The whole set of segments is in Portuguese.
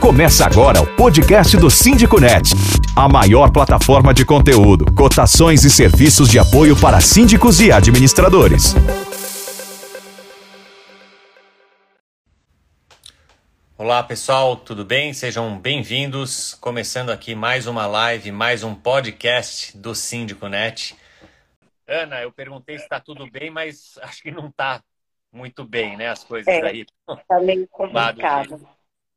Começa agora o podcast do Síndico Net, a maior plataforma de conteúdo, cotações e serviços de apoio para síndicos e administradores. Olá pessoal, tudo bem? Sejam bem-vindos. Começando aqui mais uma live, mais um podcast do Síndico Net. Ana, eu perguntei se está tudo bem, mas acho que não está muito bem, né? As coisas é, aí. Está meio complicado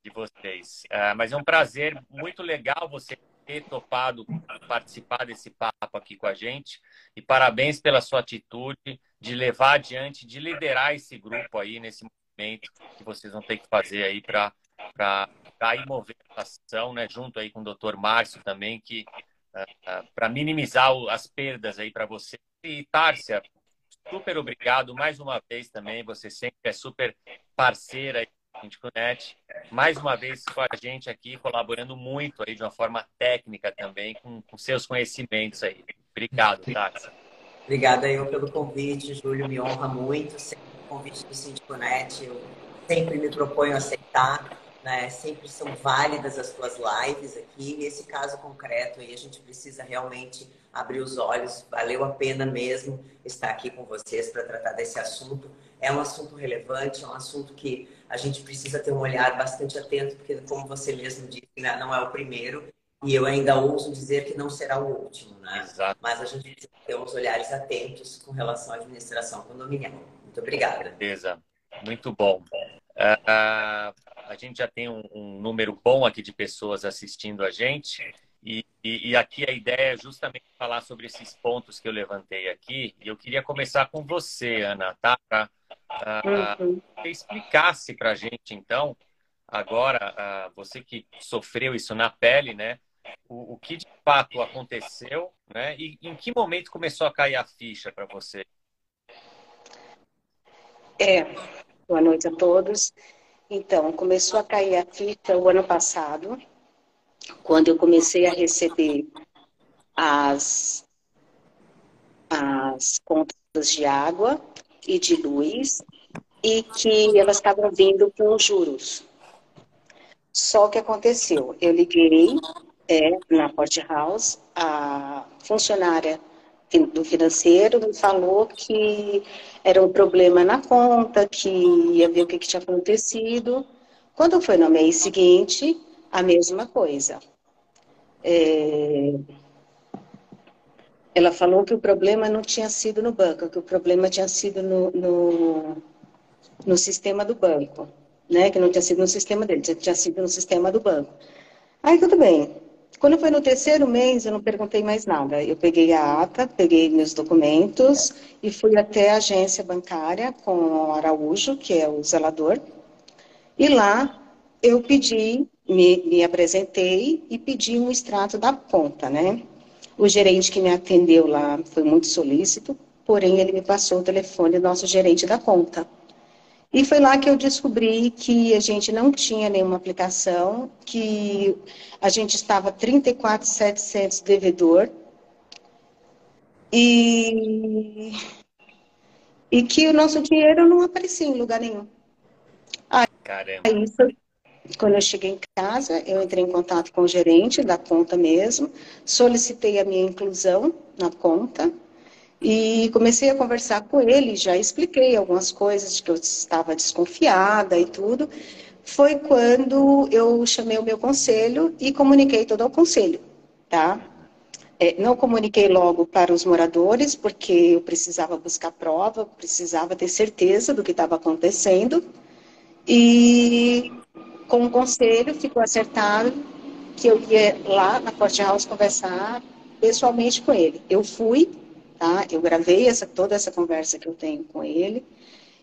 de vocês. Uh, mas é um prazer muito legal você ter topado participar desse papo aqui com a gente. E parabéns pela sua atitude de levar adiante, de liderar esse grupo aí nesse momento que vocês vão ter que fazer aí para ir movendo a ação, né? Junto aí com o doutor Márcio também, que uh, uh, para minimizar as perdas aí para você. E Tárcia, super obrigado mais uma vez também. Você sempre é super parceira Net, mais uma vez com a gente aqui, colaborando muito aí de uma forma técnica também, com, com seus conhecimentos aí. Obrigado, Tati. Obrigada eu pelo convite, Júlio, me honra muito. Sempre o convite do Síndiconet, eu sempre me proponho a aceitar, né? Sempre são válidas as tuas lives aqui. E esse caso concreto aí, a gente precisa realmente abrir os olhos. Valeu a pena mesmo estar aqui com vocês para tratar desse assunto. É um assunto relevante, é um assunto que a gente precisa ter um olhar bastante atento, porque, como você mesmo disse, né, não é o primeiro, e eu ainda ouso dizer que não será o último, né? Exato. Mas a gente precisa ter uns olhares atentos com relação à administração condominial. Muito obrigada. Beleza, muito bom. Uh, uh, a gente já tem um, um, número bom aqui de pessoas assistindo a gente. E, e, e, aqui a ideia é justamente falar sobre esses pontos que eu levantei aqui. E eu queria começar com você, Ana, tá? Pra, uhum. explicasse para a gente, então, agora, uh, você que sofreu isso na pele, né? O, o, que de fato aconteceu, né? E em que momento começou a cair a ficha para você? É, boa noite a todos. Então, começou a cair a ficha o ano passado, quando eu comecei a receber as, as contas de água e de luz e que elas estavam vindo com juros. Só que aconteceu, eu liguei é, na Port House, a funcionária do financeiro me falou que era um problema na conta, que ia ver o que, que tinha acontecido. Quando foi no mês seguinte, a mesma coisa. É, ela falou que o problema não tinha sido no banco, que o problema tinha sido no, no, no sistema do banco, né? Que não tinha sido no sistema dele, tinha sido no sistema do banco. Aí tudo bem. Quando foi no terceiro mês, eu não perguntei mais nada. Eu peguei a ata, peguei meus documentos e fui até a agência bancária com o Araújo, que é o zelador. E lá eu pedi, me, me apresentei e pedi um extrato da conta, né? O gerente que me atendeu lá foi muito solícito, porém ele me passou o telefone do nosso gerente da conta. E foi lá que eu descobri que a gente não tinha nenhuma aplicação, que a gente estava 34,700 devedor e, e que o nosso dinheiro não aparecia em lugar nenhum. Aí, Caramba. Aí quando eu cheguei em casa, eu entrei em contato com o gerente da conta mesmo, solicitei a minha inclusão na conta e comecei a conversar com ele, já expliquei algumas coisas de que eu estava desconfiada e tudo. Foi quando eu chamei o meu conselho e comuniquei todo ao conselho, tá? É, não comuniquei logo para os moradores, porque eu precisava buscar prova, precisava ter certeza do que estava acontecendo. E com o conselho, ficou acertado que eu ia lá na Court House conversar pessoalmente com ele. Eu fui, tá? Eu gravei essa, toda essa conversa que eu tenho com ele.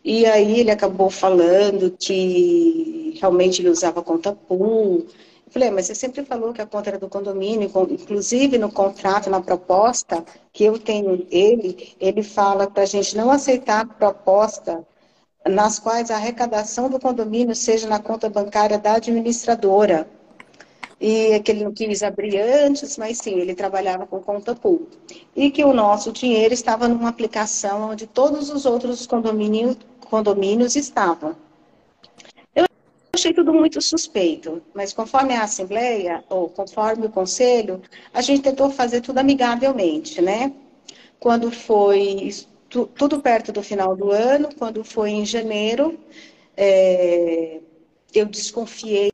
E aí ele acabou falando que realmente ele usava conta pool. Eu falei, ah, mas você sempre falou que a conta era do condomínio, inclusive no contrato, na proposta que eu tenho ele, ele fala para a gente não aceitar proposta nas quais a arrecadação do condomínio seja na conta bancária da administradora. E que ele não quis abrir antes, mas sim, ele trabalhava com conta pool. E que o nosso dinheiro estava numa aplicação onde todos os outros condomínios, condomínios estavam. Eu achei tudo muito suspeito, mas conforme a Assembleia, ou conforme o Conselho, a gente tentou fazer tudo amigavelmente, né? Quando foi tu, tudo perto do final do ano, quando foi em janeiro, é, eu desconfiei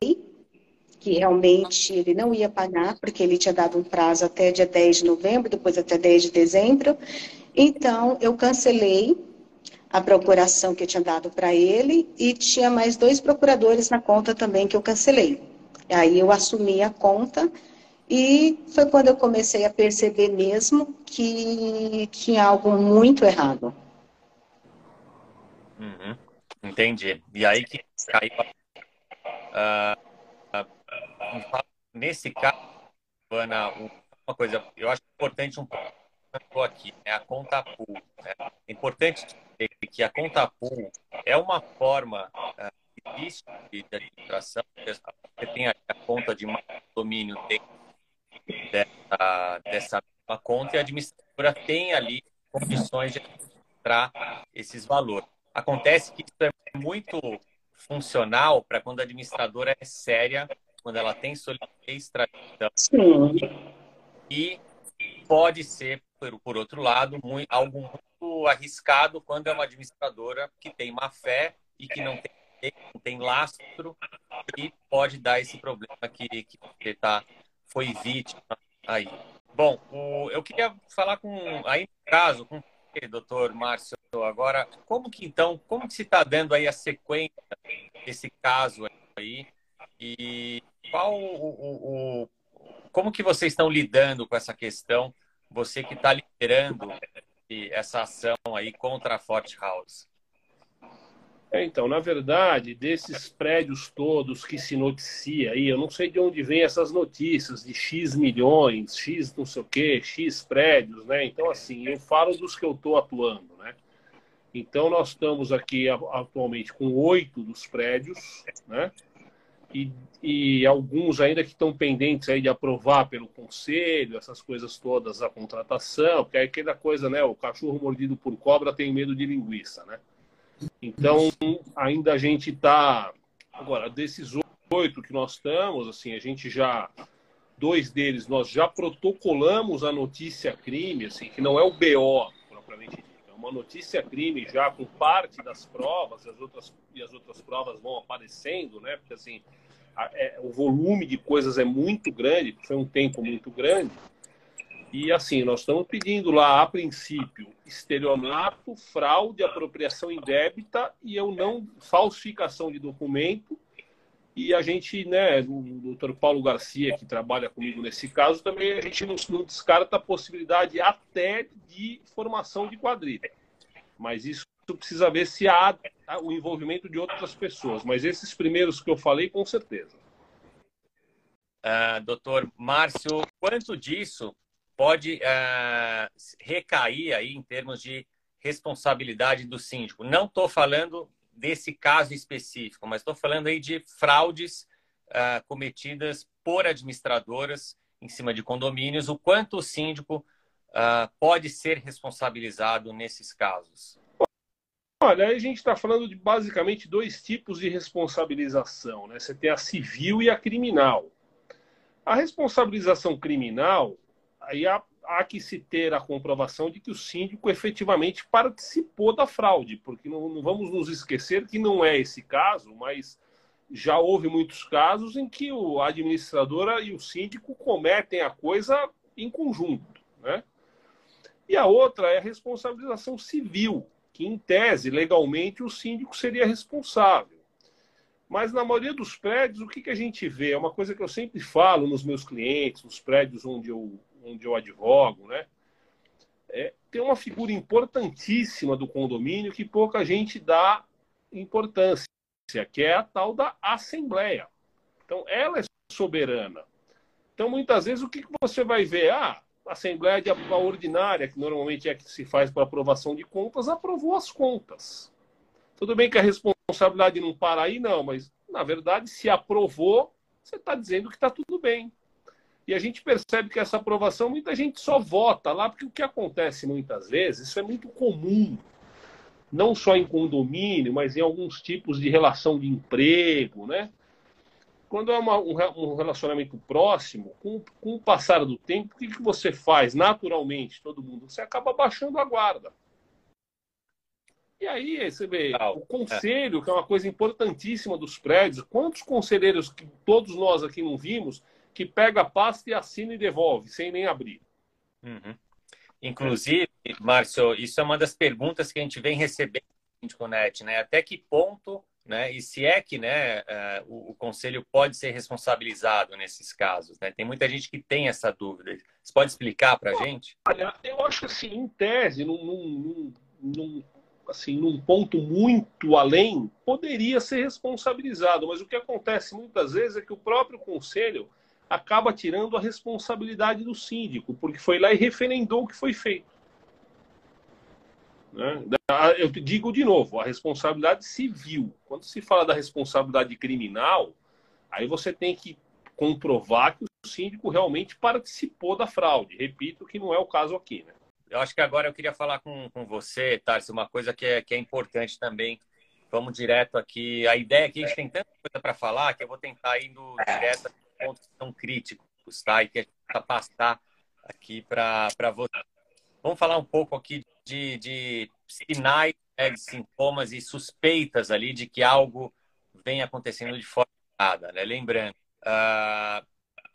que realmente ele não ia pagar, porque ele tinha dado um prazo até dia 10 de novembro, depois até 10 de dezembro. Então, eu cancelei a procuração que eu tinha dado para ele e tinha mais dois procuradores na conta também que eu cancelei. Aí eu assumi a conta e foi quando eu comecei a perceber mesmo que tinha algo muito errado. Uhum. Entendi. E aí que caiu. Uh, nesse caso, Ana, uma coisa, eu acho importante um pouco aqui, né? a conta pool. Né? É importante que a conta pool é uma forma uh, de administração. Você tem a conta de domínio dessa, dessa conta e a administradora tem ali condições de administrar esses valores. Acontece que isso é muito funcional para quando a administradora é séria, quando ela tem solidez, tradição. E pode ser, por, por outro lado, muito, algo muito arriscado quando é uma administradora que tem má fé e que não tem, não tem lastro e pode dar esse problema que, que você tá, foi vítima aí. Bom, o, eu queria falar com, aí no caso, com doutor Márcio, agora, como que então, como que se está dando aí a sequência desse caso aí e qual o, o, o como que vocês estão lidando com essa questão, você que está liderando essa ação aí contra a Fort House? É, então, na verdade, desses prédios todos que se noticia aí, eu não sei de onde vem essas notícias de X milhões, X não sei o quê, X prédios, né? Então, assim, eu falo dos que eu estou atuando, né? Então, nós estamos aqui atualmente com oito dos prédios, né? E, e alguns ainda que estão pendentes aí de aprovar pelo conselho, essas coisas todas, a contratação, porque é aquela coisa, né? O cachorro mordido por cobra tem medo de linguiça, né? Então, ainda a gente está. Agora, desses oito que nós estamos, assim, a gente já. Dois deles nós já protocolamos a notícia crime, assim, que não é o BO, propriamente dito. É uma notícia crime já com parte das provas, as outras, e as outras provas vão aparecendo, né? Porque, assim, a, é, o volume de coisas é muito grande, foi um tempo muito grande. E assim, nós estamos pedindo lá, a princípio, estelionato, fraude, apropriação indébita e eu não falsificação de documento. E a gente, né, o doutor Paulo Garcia, que trabalha comigo nesse caso, também a gente não, não descarta a possibilidade até de formação de quadrilha. Mas isso precisa ver se há o envolvimento de outras pessoas. Mas esses primeiros que eu falei, com certeza. Uh, doutor Márcio, quanto disso pode uh, recair aí em termos de responsabilidade do síndico. Não estou falando desse caso específico, mas estou falando aí de fraudes uh, cometidas por administradoras em cima de condomínios. O quanto o síndico uh, pode ser responsabilizado nesses casos? Olha, a gente está falando de basicamente dois tipos de responsabilização. Né? Você tem a civil e a criminal. A responsabilização criminal aí há, há, que se ter a comprovação de que o síndico efetivamente participou da fraude, porque não, não, vamos nos esquecer que não é esse caso, mas já houve muitos casos em que o, a administradora e o síndico cometem a coisa em conjunto, né? E a outra é a responsabilização civil, que em tese, legalmente, o síndico seria responsável. Mas na maioria dos prédios, o que, que a gente vê? É uma coisa que eu sempre falo nos meus clientes, nos prédios onde eu onde eu advogo, né? É, tem uma figura importantíssima do condomínio que pouca gente dá importância, que é a tal da assembleia. Então, ela é soberana. Então, muitas vezes, o que você vai ver? Ah, a assembleia de ordinária, que normalmente é que se faz para aprovação de contas, aprovou as contas. Tudo bem que a responsabilidade não para aí, não, mas, na verdade, se aprovou, você está dizendo que está tudo bem. E a gente percebe que essa aprovação, muita gente só vota lá, porque o que acontece muitas vezes, isso é muito comum, não só em condomínio, mas em alguns tipos de relação de emprego, né? quando é uma, um, relacionamento próximo, com, com, o passar do tempo, o que, que você faz naturalmente, todo mundo? Você acaba baixando a guarda. E aí, você vê, o conselho, que é uma coisa importantíssima dos prédios, quantos conselheiros que todos nós aqui não vimos, que pega a pasta e assina e devolve, sem nem abrir? Uhum. Inclusive, Márcio, isso é uma das perguntas que a gente vem recebendo no Síndiconet, né? Até que ponto né? E se é que né, uh, o, o, conselho pode ser responsabilizado nesses casos, né? Tem muita gente que tem essa dúvida. Você pode explicar para a gente? Olha, eu acho que assim, em tese, num, num, num, assim, num ponto muito além, poderia ser responsabilizado, mas o que acontece muitas vezes é que o próprio conselho acaba tirando a responsabilidade do síndico, porque foi lá e referendou o que foi feito. Né? Eu digo de novo, a responsabilidade civil. Quando se fala da responsabilidade criminal, aí você tem que comprovar que o síndico realmente participou da fraude. Repito que não é o caso aqui. Né? Eu acho que agora eu queria falar com, com você, Tarso, uma coisa que é, que é importante também. Vamos direto aqui. A ideia é que a gente tem tanta coisa para falar que eu vou tentar ir direto pontos que são críticos, tá? E que a gente vai passar aqui para você. Vamos falar um pouco aqui de, de sinais, né, de sintomas e suspeitas ali de que algo vem acontecendo de forma errada. Né? Lembrando, uh,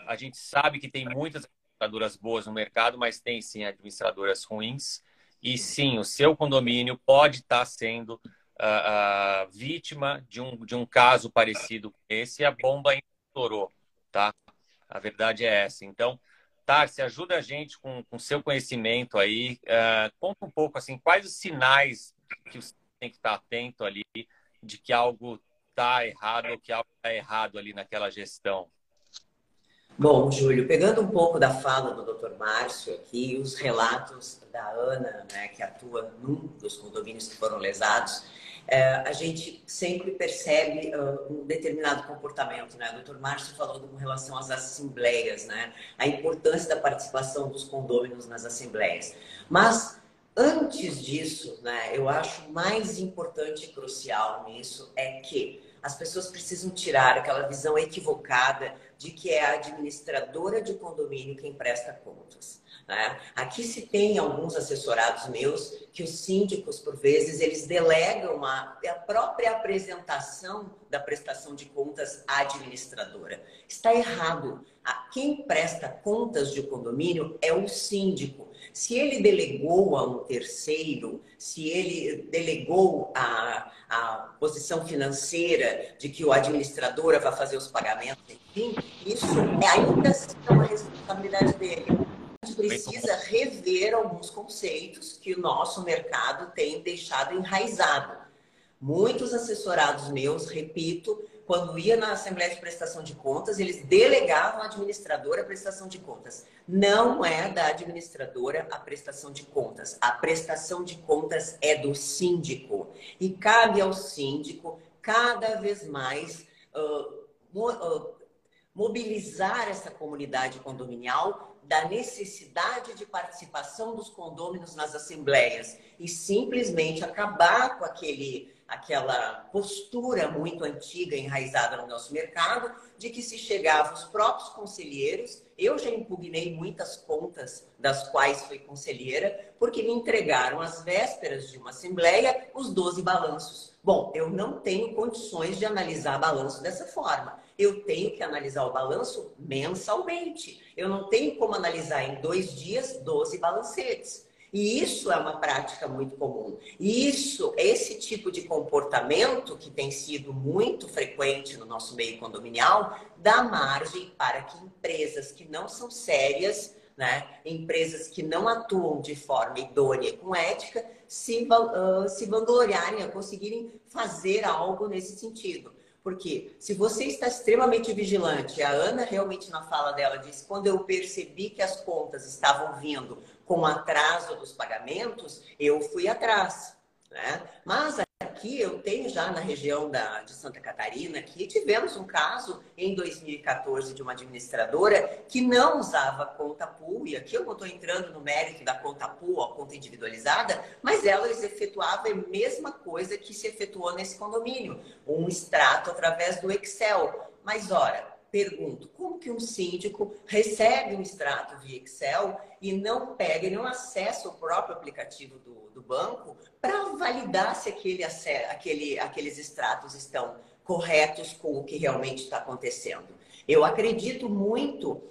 a gente sabe que tem muitas administradoras boas no mercado, mas tem sim administradoras ruins. E sim, o seu condomínio pode estar sendo uh, uh, vítima de um, de um caso parecido com esse e a bomba estourou, tá? A verdade é essa. Então, Tarsi, ajuda a gente com o seu conhecimento aí. Uh, conta um pouco assim, quais os sinais que você tem que estar atento ali de que algo está errado ou que algo está errado ali naquela gestão. Bom, Júlio, pegando um pouco da fala do Dr. Márcio aqui, os relatos da Ana, né, que atua num dos condomínios que foram lesados, é, a gente sempre percebe uh, um determinado comportamento, né? O doutor Márcio falou com relação às assembleias, né? A importância da participação dos condôminos nas assembleias. Mas antes disso, né, eu acho mais importante e crucial nisso é que as pessoas precisam tirar aquela visão equivocada de que é a administradora de condomínio quem presta contas. Né? Aqui se tem alguns assessorados meus que os síndicos, por vezes, eles delegam a, a própria apresentação da prestação de contas à administradora. Está errado. Quem presta contas de condomínio é o síndico. Se ele delegou a um terceiro, se ele delegou a, a posição financeira de que o administradora vai fazer os pagamentos, enfim, isso é ainda assim uma responsabilidade dele precisa rever alguns conceitos que o nosso mercado tem deixado enraizado. Muitos assessorados meus, repito, quando ia na Assembleia de Prestação de Contas, eles delegavam à administradora a prestação de contas. Não é da administradora a prestação de contas. A prestação de contas é do síndico. E cabe ao síndico, cada vez mais, uh, uh, mobilizar essa comunidade condominial da necessidade de participação dos condôminos nas assembleias e simplesmente acabar com aquele, aquela postura muito antiga enraizada no nosso mercado de que se chegavam os próprios conselheiros. Eu já impugnei muitas contas das quais fui conselheira, porque me entregaram às vésperas de uma assembleia os 12 balanços. Bom, eu não tenho condições de analisar balanço dessa forma eu tenho que analisar o balanço mensalmente. Eu não tenho como analisar em dois dias 12 balancetes. E isso é uma prática muito comum. E isso, esse tipo de comportamento que tem sido muito frequente no nosso meio condominial, dá margem para que empresas que não são sérias, né, empresas que não atuam de forma idônea com ética, se, uh, se vangloriarem a conseguirem fazer algo nesse sentido. Porque se você está extremamente vigilante, a Ana realmente na fala dela disse, quando eu percebi que as contas estavam vindo com atraso dos pagamentos, eu fui atrás. Né? Mas aqui, eu tenho já na região da, de Santa Catarina, aqui tivemos um caso em 2014 de uma administradora que não usava conta pool, e aqui eu não estou entrando no mérito da conta pool, a conta individualizada, mas elas efetuavam a mesma coisa que se efetuou nesse condomínio, um extrato através do Excel. Mas, ora, pergunto, como que um síndico recebe um extrato via Excel e não pega e não acessa o próprio aplicativo do, do banco para validar se aquele, aquele, aqueles extratos estão corretos com o que realmente está acontecendo? Eu acredito muito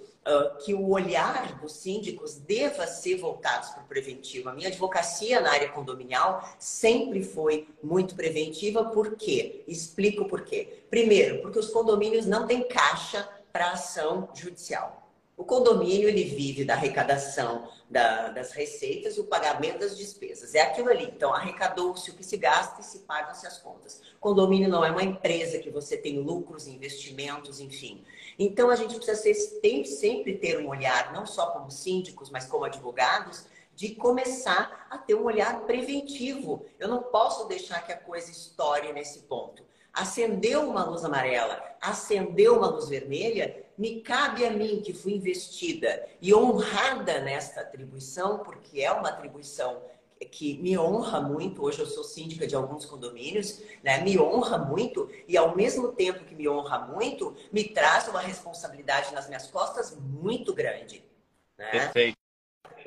Que o olhar dos síndicos deva ser voltado para o preventivo. A minha advocacia na área condominial sempre foi muito preventiva, por quê? Explico por quê. Primeiro, porque os condomínios não têm caixa para ação judicial. O condomínio ele vive da arrecadação da, das receitas e o pagamento das despesas. É aquilo ali. Então, arrecadou-se o que se gasta e se pagam-se as contas. Condomínio não é uma empresa que você tem lucros, investimentos, enfim. Então, a gente precisa ser, tem, sempre ter um olhar, não só como síndicos, mas como advogados, de começar a ter um olhar preventivo. Eu não posso deixar que a coisa estoure nesse ponto. Acendeu uma luz amarela, acendeu uma luz vermelha, me cabe a mim que fui investida e honrada nesta atribuição, porque é uma atribuição que me honra muito. Hoje eu sou síndica de alguns condomínios, né? Me honra muito e ao mesmo tempo que me honra muito, me traz uma responsabilidade nas minhas costas muito grande. Né? Perfeito.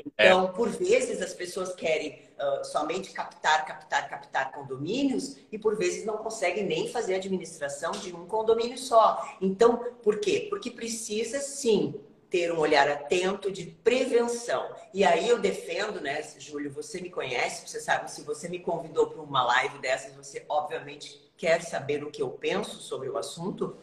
Então, é. por vezes as pessoas querem uh, somente captar, captar, captar condomínios e por vezes não conseguem nem fazer administração de um condomínio só. Então, por quê? Porque precisa sim ter um olhar atento de prevenção. E aí eu defendo, né, Júlio, você me conhece, você sabe, se você me convidou para uma live dessas, você obviamente quer saber o que eu penso sobre o assunto.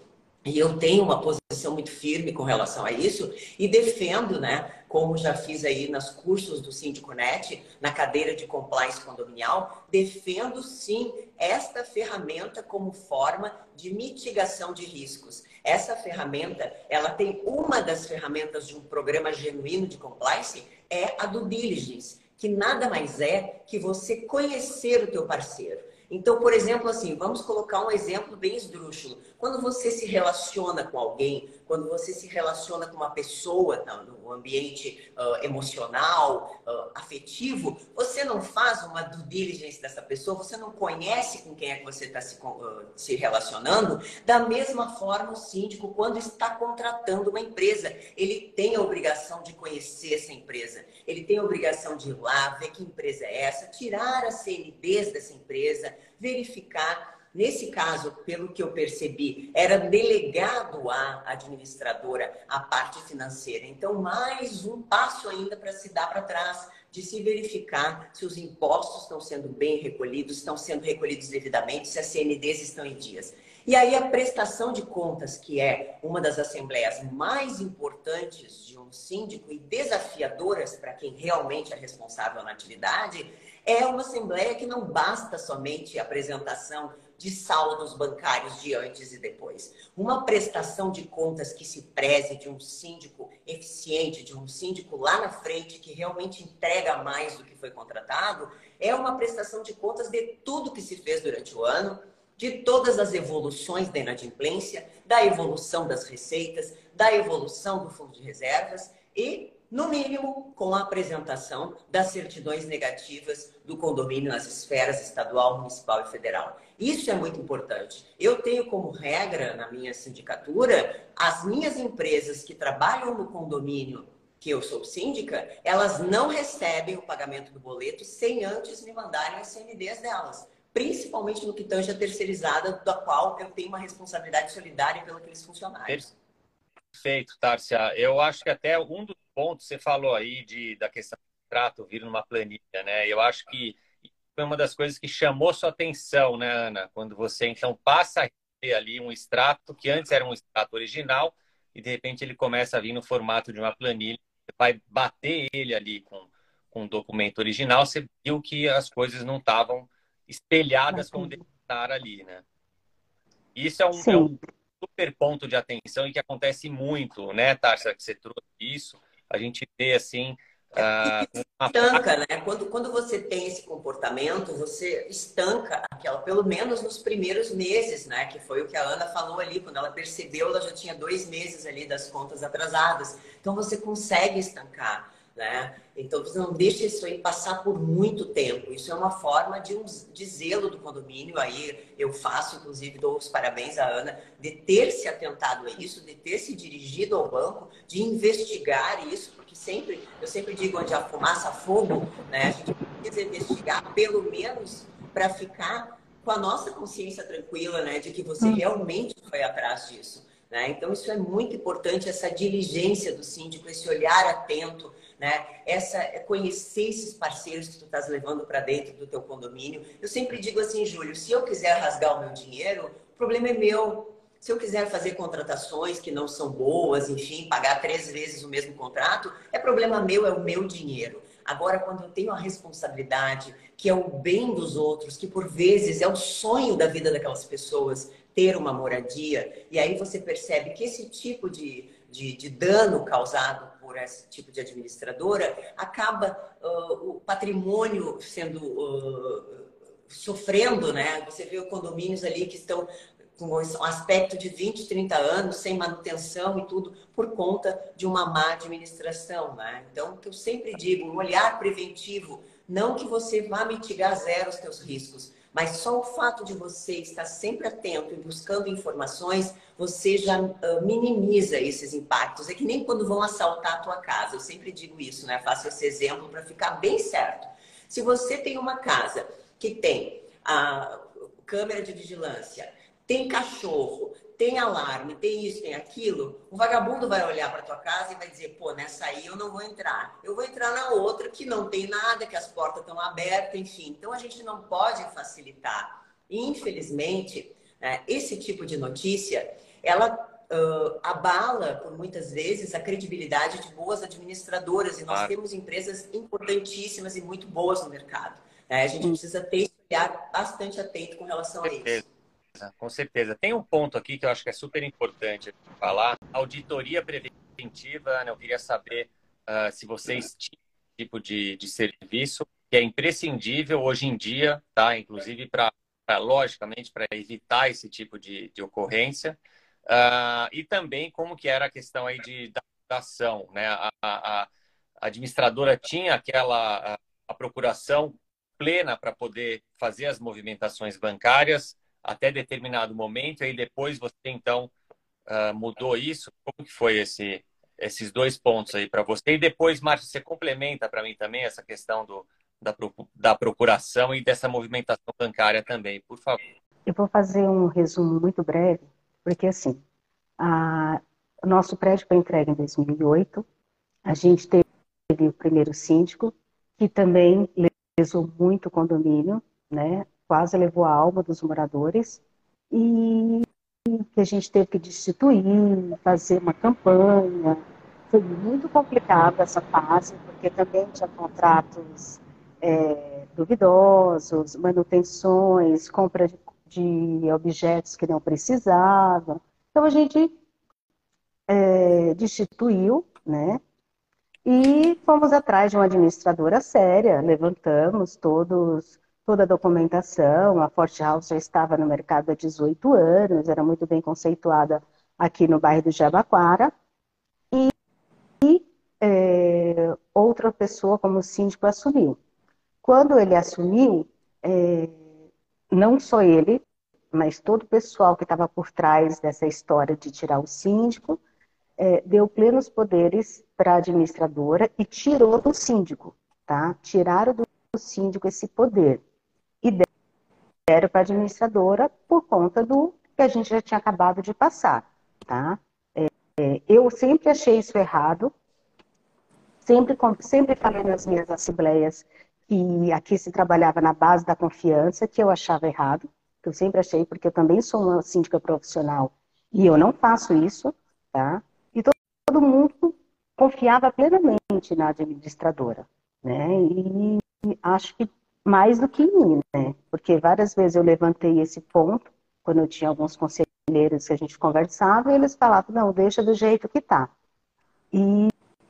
E eu tenho uma posição muito firme com relação a isso e defendo, né, como já fiz aí nos cursos do Síndico.net, na cadeira de compliance condominial, defendo sim esta ferramenta como forma de mitigação de riscos. Essa ferramenta, ela tem uma das ferramentas de um programa genuíno de compliance, é a do diligence, que nada mais é que você conhecer o teu parceiro. Então, por exemplo, assim, vamos colocar um exemplo bem esdrúxulo. Quando você se relaciona com alguém, quando você se relaciona com uma pessoa tá, ambiente uh, emocional, uh, afetivo, você não faz uma due diligence dessa pessoa, você não conhece com quem é que você está se, uh, se relacionando. Da mesma forma, o síndico, quando está contratando uma empresa, ele tem a obrigação de conhecer essa empresa. Ele tem a obrigação de ir lá, ver que empresa é essa, tirar as CNDs dessa empresa, verificar Nesse caso, pelo que eu percebi, era delegado à administradora a parte financeira. Então, mais um passo ainda para se dar para trás, de se verificar se os impostos estão sendo bem recolhidos, estão sendo recolhidos devidamente, se as CNDs estão em dias. E aí a prestação de contas, que é uma das assembleias mais importantes de um síndico e desafiadoras para quem realmente é responsável na atividade, é uma assembleia que não basta somente a apresentação de saldos bancários de antes e depois. Uma prestação de contas que se preze de um síndico eficiente, de um síndico lá na frente que realmente entrega mais do que foi contratado, é uma prestação de contas de tudo que se fez durante o ano, de todas as evoluções da inadimplência, da evolução das receitas, da evolução do fundo de reservas e no mínimo com a apresentação das certidões negativas do condomínio nas esferas estadual, municipal e federal. Isso é muito importante. Eu tenho como regra na minha sindicatura as minhas empresas que trabalham no condomínio que eu sou síndica, elas não recebem o pagamento do boleto sem antes me mandarem as CNDs delas. Principalmente no que tange a terceirizada, da qual eu tenho uma responsabilidade solidária pelos aqueles funcionários. Perfeito, Tárcia. Eu acho que até um dos pontos você falou aí de, da questão do trato vir numa planilha, né? Eu acho que foi uma das coisas que chamou sua atenção, né, Ana? Quando você então passa a ter ali um extrato que antes era um extrato original e de repente ele começa a vir no formato de uma planilha, você vai bater ele ali com, com um documento original, você viu que as coisas não estavam espelhadas como devem estar ali, né? Isso é um, é um super ponto de atenção e que acontece muito, né, Tarsa, que você trouxe isso. A gente vê, assim, Uh, estanca, né? Quando, quando você tem esse comportamento, você estanca aquela, pelo menos nos primeiros meses, né? Que foi o que a Ana falou ali, quando ela percebeu, ela já tinha dois meses ali das contas atrasadas. Então você consegue estancar. Né? Então você não deixa isso aí passar por muito tempo. Isso é uma forma de, um, de zelo do condomínio. Aí eu faço, inclusive, dou os parabéns à Ana de ter se atentado a isso, de ter se dirigido ao banco, de investigar isso, porque sempre, eu sempre digo onde há fumaça, fogo, né? A gente precisa investigar pelo menos para ficar com a nossa consciência tranquila, né? De que você hum. realmente foi atrás disso. Né? Então, isso é muito importante, essa diligência do síndico, esse olhar atento, né? Essa é conhecer esses parceiros que tu estás levando para dentro do teu condomínio. Eu sempre digo assim, Júlio, se eu quiser rasgar o meu dinheiro, o problema é meu. Se eu quiser fazer contratações que não são boas, enfim, pagar três vezes o mesmo contrato, é problema meu, é o meu dinheiro. Agora, quando eu tenho a responsabilidade, que é o bem dos outros, que por vezes é o sonho da vida daquelas pessoas, ter uma moradia, e aí você percebe que esse tipo de, de, de dano causado por esse tipo de administradora, acaba uh, o patrimônio sendo uh, sofrendo, né? Você vê condomínios ali que estão com um aspecto de 20, 30 anos, sem manutenção e tudo, por conta de uma má administração, né? Então, eu sempre digo, um olhar preventivo, não que você vá mitigar zero os seus riscos, mas só o fato de você estar sempre atento e buscando informações, você já uh, minimiza esses impactos. É que nem quando vão assaltar a tua casa. Eu sempre digo isso, né? Faço esse exemplo para ficar bem certo. Se você tem uma casa que tem a câmera de vigilância, tem cachorro, tem alarme, tem isso, tem aquilo, o vagabundo vai olhar para tua casa e vai dizer, pô, nessa aí eu não vou entrar. Eu vou entrar na outra que não tem nada, que as portas estão abertas, enfim. Então a gente não pode facilitar. infelizmente, né, esse tipo de notícia, ela uh, abala, por muitas vezes, a credibilidade de boas administradoras. E nós claro. temos empresas importantíssimas e muito boas no mercado. Né? A gente precisa ter esse olhar bastante atento com relação a isso com certeza. Tem um ponto aqui que eu acho que é super importante falar. Auditoria preventiva, né? eu queria saber uh, se vocês tinham tipo de, de serviço que é imprescindível hoje em dia, tá? Inclusive para, logicamente, para evitar esse tipo de, de ocorrência. Uh, e também como que era a questão aí de da ação, né? A, a, a administradora tinha aquela a, a procuração plena para poder fazer as movimentações bancárias até determinado momento, e depois você então uh, mudou isso. Como que foi esse, esses dois pontos aí para você? E depois, Márcia, você complementa para mim também essa questão do, da, da procuração e dessa movimentação bancária também, por favor. Eu vou fazer um resumo muito breve, porque assim, a, nosso prédio foi entregue em 2008, a gente teve o primeiro síndico, que também lesou muito o condomínio, né? Quase levou a alma dos moradores e que a gente teve que destituir, fazer uma campanha. Foi muito complicado essa fase, porque também tinha contratos é, duvidosos, manutenções, compra de, de, objetos que não precisavam. Então a gente é, destituiu, né? E fomos atrás de uma administradora séria, levantamos todos toda a documentação. A Forte House já estava no mercado há 18 anos, era muito bem conceituada aqui no bairro do Jabaquara. E, e é, outra pessoa como síndico assumiu. Quando ele assumiu, é, não só ele, mas todo o pessoal que estava por trás dessa história de tirar o síndico, é, deu plenos poderes para a administradora e tirou do síndico, tá? Tiraram do síndico esse poder e deram para a administradora por conta do que a gente já tinha acabado de passar, tá? É, é, eu sempre achei isso errado, sempre, sempre falei nas minhas assembleias que aqui se trabalhava na base da confiança, que eu achava errado, que eu sempre achei, porque eu também sou uma síndica profissional e eu não faço isso, tá? E todo, todo mundo confiava plenamente na administradora, né? E acho que mais do que em mim, né? Porque várias vezes eu levantei esse ponto, quando eu tinha alguns conselheiros que a gente conversava, e eles falavam, não, deixa do jeito que tá. E,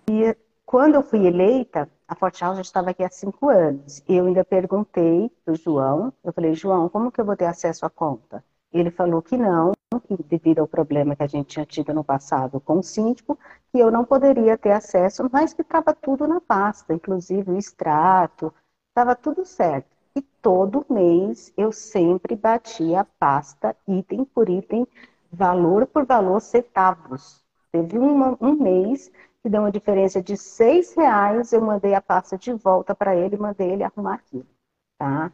e quando eu fui eleita, a House já estava aqui há cinco anos. Eu ainda perguntei para o João, eu falei, João, como que eu vou ter acesso à conta? Ele falou que não, que devido ao problema que a gente tinha tido no passado com o síndico, que eu não poderia ter acesso, mas que estava tudo na pasta, inclusive o extrato, estava tudo certo. E todo mês eu sempre batia a pasta, item por item, valor por valor, centavos. Teve uma, um mês que deu uma diferença de seis reais, eu mandei a pasta de volta para ele mandei ele arrumar aquilo, tá?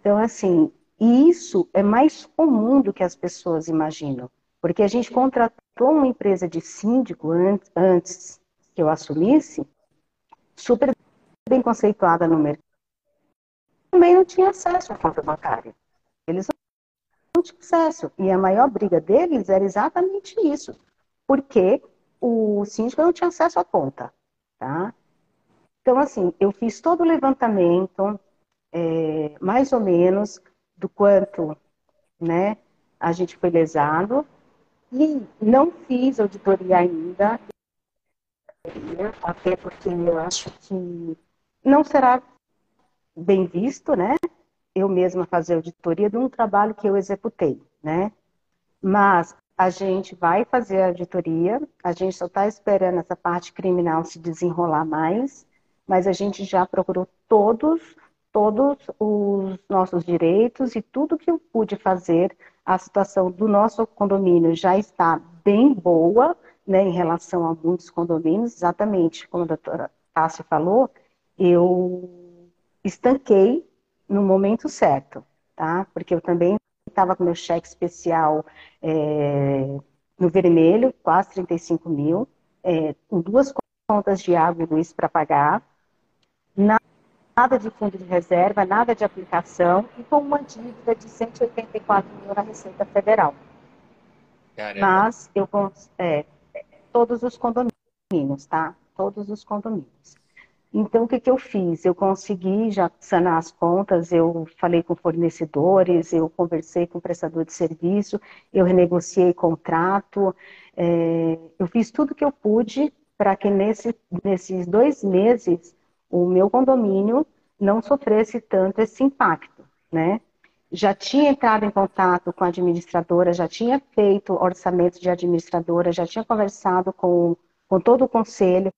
Então, assim, isso é mais comum do que as pessoas imaginam, porque a gente contratou uma empresa de síndico antes, antes que eu assumisse, super bem conceituada no mercado, também não tinha acesso à conta bancária. Eles não tinham acesso. E a maior briga deles era exatamente isso. Porque o síndico não tinha acesso à conta, tá? Então, assim, eu fiz todo o levantamento, é, mais ou menos, do quanto, né, a gente foi lesado, e não fiz auditoria ainda, até porque eu acho que não será bem visto, né, eu mesma fazer auditoria de um trabalho que eu executei, né, mas a gente vai fazer a auditoria, a gente só está esperando essa parte criminal se desenrolar mais, mas a gente já procurou todos, todos os nossos direitos e tudo que eu pude fazer. A situação do nosso condomínio já está bem boa, né, em relação a muitos condomínios, exatamente como a doutora Tássia falou, eu estanquei no momento certo, tá? Porque eu também estava com meu cheque especial é, no vermelho, quase 35 mil, é, com duas contas de água e luz para pagar, nada de fundo de reserva, nada de aplicação e com uma dívida de 184 mil na Receita Federal. Caramba. Mas eu é, todos os condomínios, tá? Todos os condomínios. Então, o que, que eu fiz? Eu consegui já sanar as contas, eu falei com fornecedores, eu conversei com prestador de serviço, eu renegociei contrato, é, eu fiz tudo que eu pude para que nesse, nesses dois meses o meu condomínio não sofresse tanto esse impacto, né? Já tinha entrado em contato com a administradora, já tinha feito orçamento de administradora, já tinha conversado com, com todo o conselho,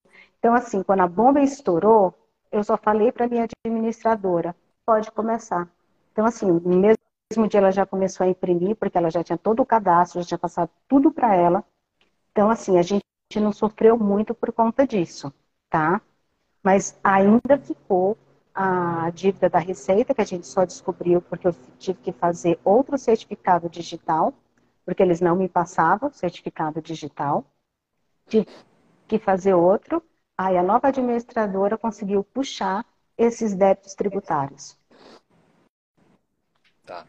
então, assim, quando a bomba estourou, eu só falei para minha administradora, pode começar. Então, assim, no mesmo dia ela já começou a imprimir, porque ela já tinha todo o cadastro, já tinha passado tudo para ela. Então, assim, a gente não sofreu muito por conta disso, tá? Mas ainda ficou a dívida da Receita, que a gente só descobriu porque eu tive que fazer outro certificado digital, porque eles não me passavam certificado digital. Tive que fazer outro. Aí a nova administradora conseguiu puxar esses débitos tributários. Tá,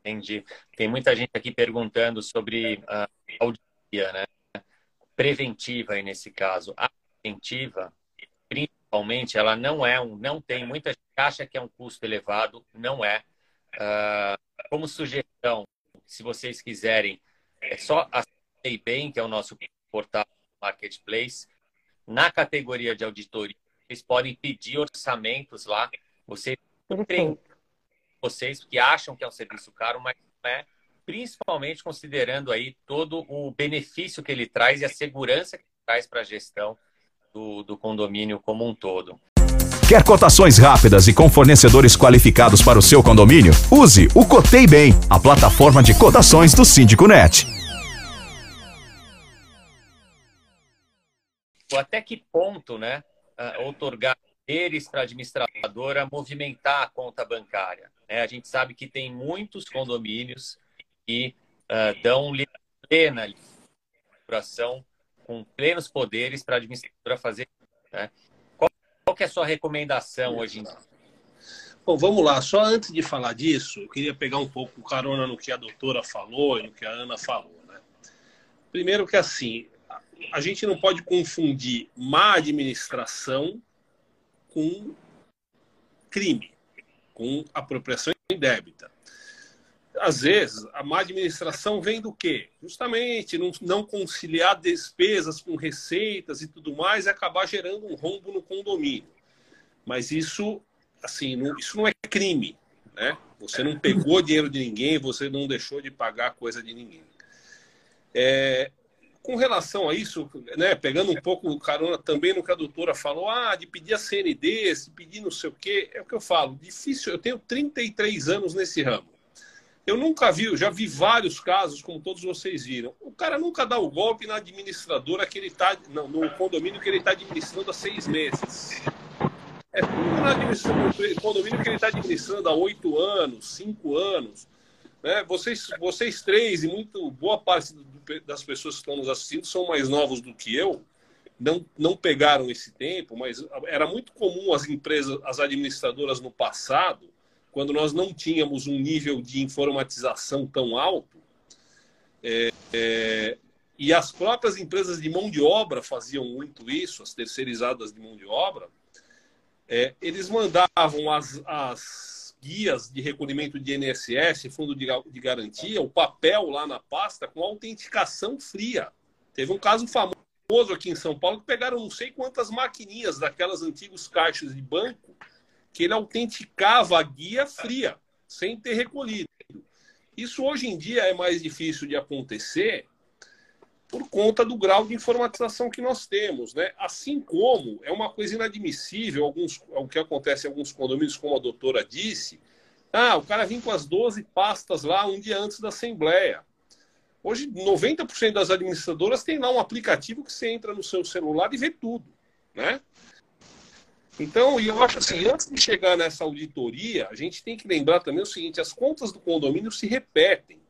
entendi. Tem muita gente aqui perguntando sobre a auditoria, né? Preventiva aí nesse caso. A preventiva, principalmente, ela não é um, não tem, muita gente acha que é um custo elevado, não é. Uh, como sugestão, se vocês quiserem, é só a bem, que é o nosso portal Marketplace, na categoria de auditoria, vocês podem pedir orçamentos lá. Vocês vocês que acham que é um serviço caro, mas não é, principalmente considerando aí todo o benefício que ele traz e a segurança que ele traz para a gestão do, do condomínio como um todo. Quer cotações rápidas e com fornecedores qualificados para o seu condomínio? Use o Cotei Bem, a plataforma de cotações do Síndico Net. Até que ponto, né, uh, otorgar poderes para a administradora movimentar a conta bancária. Né? A gente sabe que tem muitos condomínios que uh, dão plena liberação com plenos poderes para a administradora fazer. Né? Qual, qual é a sua recomendação hoje em dia? Bom, vamos lá. Só antes de falar disso, eu queria pegar um pouco carona no que a doutora falou e no que a Ana falou. Né? Primeiro que assim, a gente não pode confundir má administração com crime, com apropriação indébita. às vezes, a má administração vem do quê? Justamente não, não conciliar despesas com receitas e tudo mais e acabar gerando um rombo no condomínio. Mas isso, assim, não, isso não é crime, né? Você não pegou dinheiro de ninguém, você não deixou de pagar coisa de ninguém. É, com relação a isso, né, pegando um pouco carona também no que a doutora falou, ah, de pedir a CND, de pedir não sei o quê, é o que eu falo, difícil, eu tenho 33 anos nesse ramo. Eu nunca vi, já vi vários casos, como todos vocês viram. O cara nunca dá o golpe na administradora que ele está, no condomínio que ele está administrando há seis meses. É tudo no condomínio que ele está administrando há oito anos, cinco anos. Né? Vocês, vocês três e muito boa parte das pessoas que estão nos assistindo são mais novos do que eu. Não, não pegaram esse tempo, mas era muito comum as empresas, as administradoras no passado, quando nós não tínhamos um nível de informatização tão alto, é, é, e as próprias empresas de mão de obra faziam muito isso, as terceirizadas de mão de obra, é, eles mandavam as, as guias de recolhimento de INSS, fundo de, garantia, o papel lá na pasta com autenticação fria. Teve um caso famoso aqui em São Paulo que pegaram não sei quantas maquininhas daquelas antigos caixas de banco que ele autenticava a guia fria, sem ter recolhido. Isso hoje em dia é mais difícil de acontecer por conta do grau de informatização que nós temos, né? Assim como é uma coisa inadmissível alguns, o que acontece em alguns condomínios, como a doutora disse, ah, o cara vem com as 12 pastas lá um dia antes da assembleia. Hoje, 90% das administradoras tem lá um aplicativo que você entra no seu celular e vê tudo, né? Então, eu acho assim, antes de chegar nessa auditoria, a gente tem que lembrar também o seguinte, as contas do condomínio se repetem.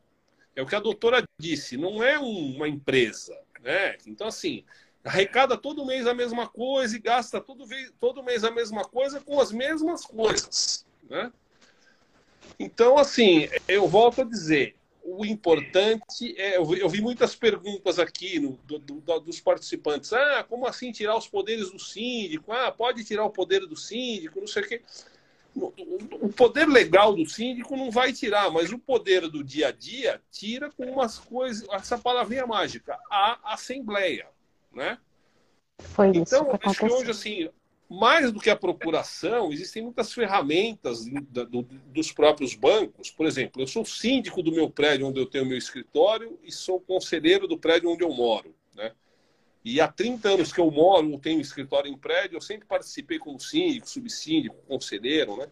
É o que a doutora disse, não é uma empresa. Né? Então, assim, arrecada todo mês a mesma coisa e gasta todo, todo mês a mesma coisa com as mesmas coisas. Né? Então, assim, eu volto a dizer, o importante é. Eu vi muitas perguntas aqui no, do, do, dos participantes. Ah, como assim tirar os poderes do síndico? Ah, pode tirar o poder do síndico, não sei o quê o poder legal do síndico não vai tirar, mas o poder do dia a dia tira com umas coisas, essa palavrinha mágica, a assembleia, né? Foi isso então, que acho que hoje, assim, mais do que a procuração, existem muitas ferramentas dos próprios bancos. Por exemplo, eu sou síndico do meu prédio onde eu tenho meu escritório e sou conselheiro do prédio onde eu moro? E há 30 anos que eu moro, ou tenho escritório em prédio, eu sempre participei como síndico, subsíndico, conselheiro, né?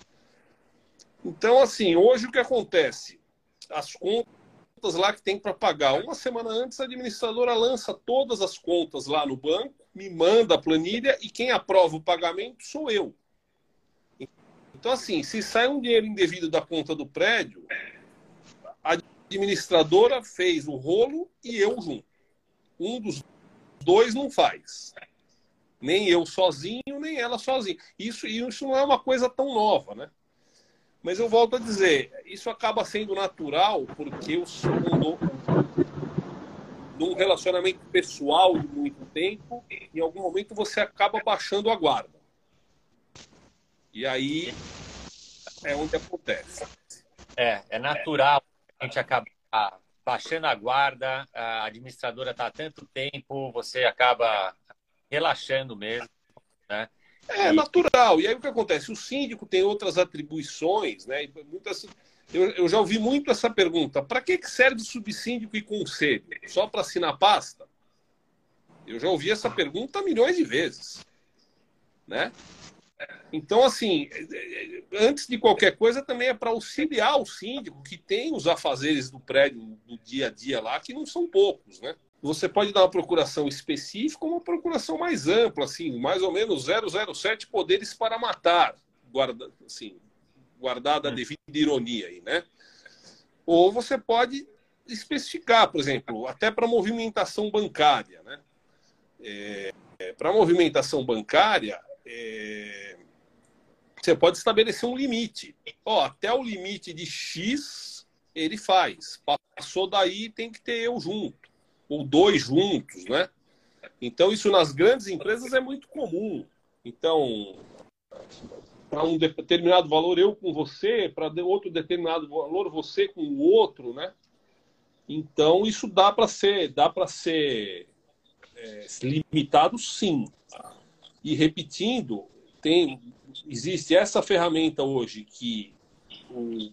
Então, assim, hoje o que acontece? As contas lá que tem para pagar. Uma semana antes, a administradora lança todas as contas lá no banco, me manda a planilha e quem aprova o pagamento sou eu. Então, assim, se sai um dinheiro indevido da conta do prédio, a administradora fez o rolo e eu junto. Um dos dois não faz. Nem eu sozinho, nem ela sozinha. Isso, isso não é uma coisa tão nova, né? Mas eu volto a dizer, isso acaba sendo natural porque eu sou um, num relacionamento pessoal de muito tempo, em algum momento você acaba baixando a guarda. E aí é onde acontece. É, é natural a gente acabar baixando a guarda, a administradora está há tanto tempo, você acaba relaxando mesmo, né? É e... natural. E aí o que acontece? O síndico tem outras atribuições, né? Muitas, eu, eu já ouvi muito essa pergunta: para que, serve subsíndico e conselho? Só para assinar pasta? Eu já ouvi essa pergunta milhões de vezes, né? Então, assim, antes de qualquer coisa, também é para auxiliar o síndico que tem os afazeres do prédio do dia a dia lá, que não são poucos, né? Você pode dar uma procuração específica ou uma procuração mais ampla, assim, mais ou menos 007 poderes para matar, guarda, assim, guardada a hum. devida ironia aí, né? Ou você pode especificar, por exemplo, até para movimentação bancária, né? É, é para movimentação bancária, é, você pode estabelecer um limite. Ó, até o limite de X ele faz. Passou daí tem que ter eu junto. Ou dois juntos, né? Então, isso nas grandes empresas é muito comum. Então, para um determinado valor eu com você, para outro determinado valor você com o outro, né? Então isso dá para ser, dá para ser é, limitado, sim. E repetindo, tem existe essa ferramenta hoje que o,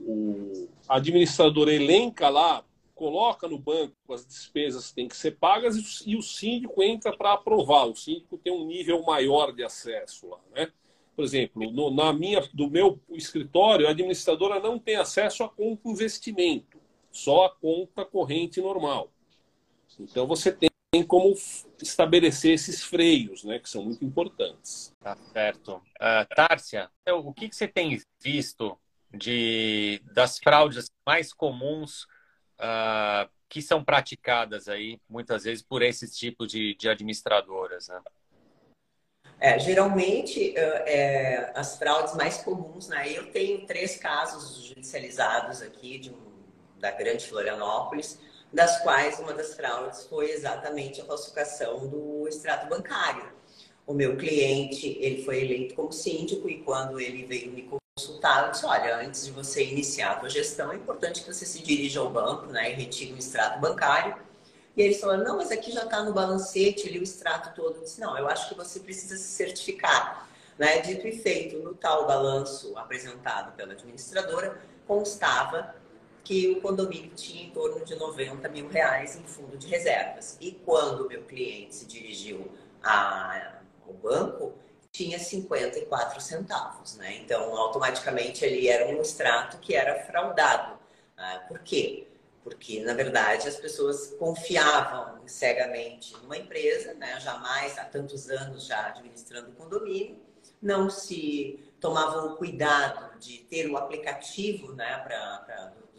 o administrador elenca lá, coloca no banco as despesas que têm que ser pagas e o síndico entra para aprovar. O síndico tem um nível maior de acesso lá, né? Por exemplo, no, na minha, do meu escritório, a administradora não tem acesso a conta investimento, só a conta corrente normal. Então você tem como estabelecer esses freios, né, que são muito importantes. Tá certo. Uh, Tárcia, então, o que, que você tem visto de das fraudes mais comuns uh, que são praticadas aí muitas vezes por esses tipos de, de administradoras, né? É, geralmente, é, as fraudes mais comuns, né? Eu tenho três casos judicializados aqui de um, da Grande Florianópolis, das quais uma das fraudes foi exatamente a falsificação do extrato bancário. O meu cliente, ele foi eleito como síndico e quando ele veio me consultar, eu disse, olha, antes de você iniciar a sua gestão, é importante que você se dirija ao banco né, e retire o extrato bancário. E eles falaram, não, mas aqui já está no balancete ali o extrato todo. Eu disse, não, eu acho que você precisa se certificar. Né? Dito e feito, no tal balanço apresentado pela administradora, constava que o condomínio tinha em torno de 90 mil reais em fundo de reservas. E quando o meu cliente se dirigiu a, ao banco, tinha 54 centavos, né? Então, automaticamente ali era um extrato que era fraudado. Ah, por quê? Porque, na verdade, as pessoas confiavam cegamente numa empresa, né? jamais há tantos anos já administrando o condomínio, não se tomavam o cuidado de ter o aplicativo né,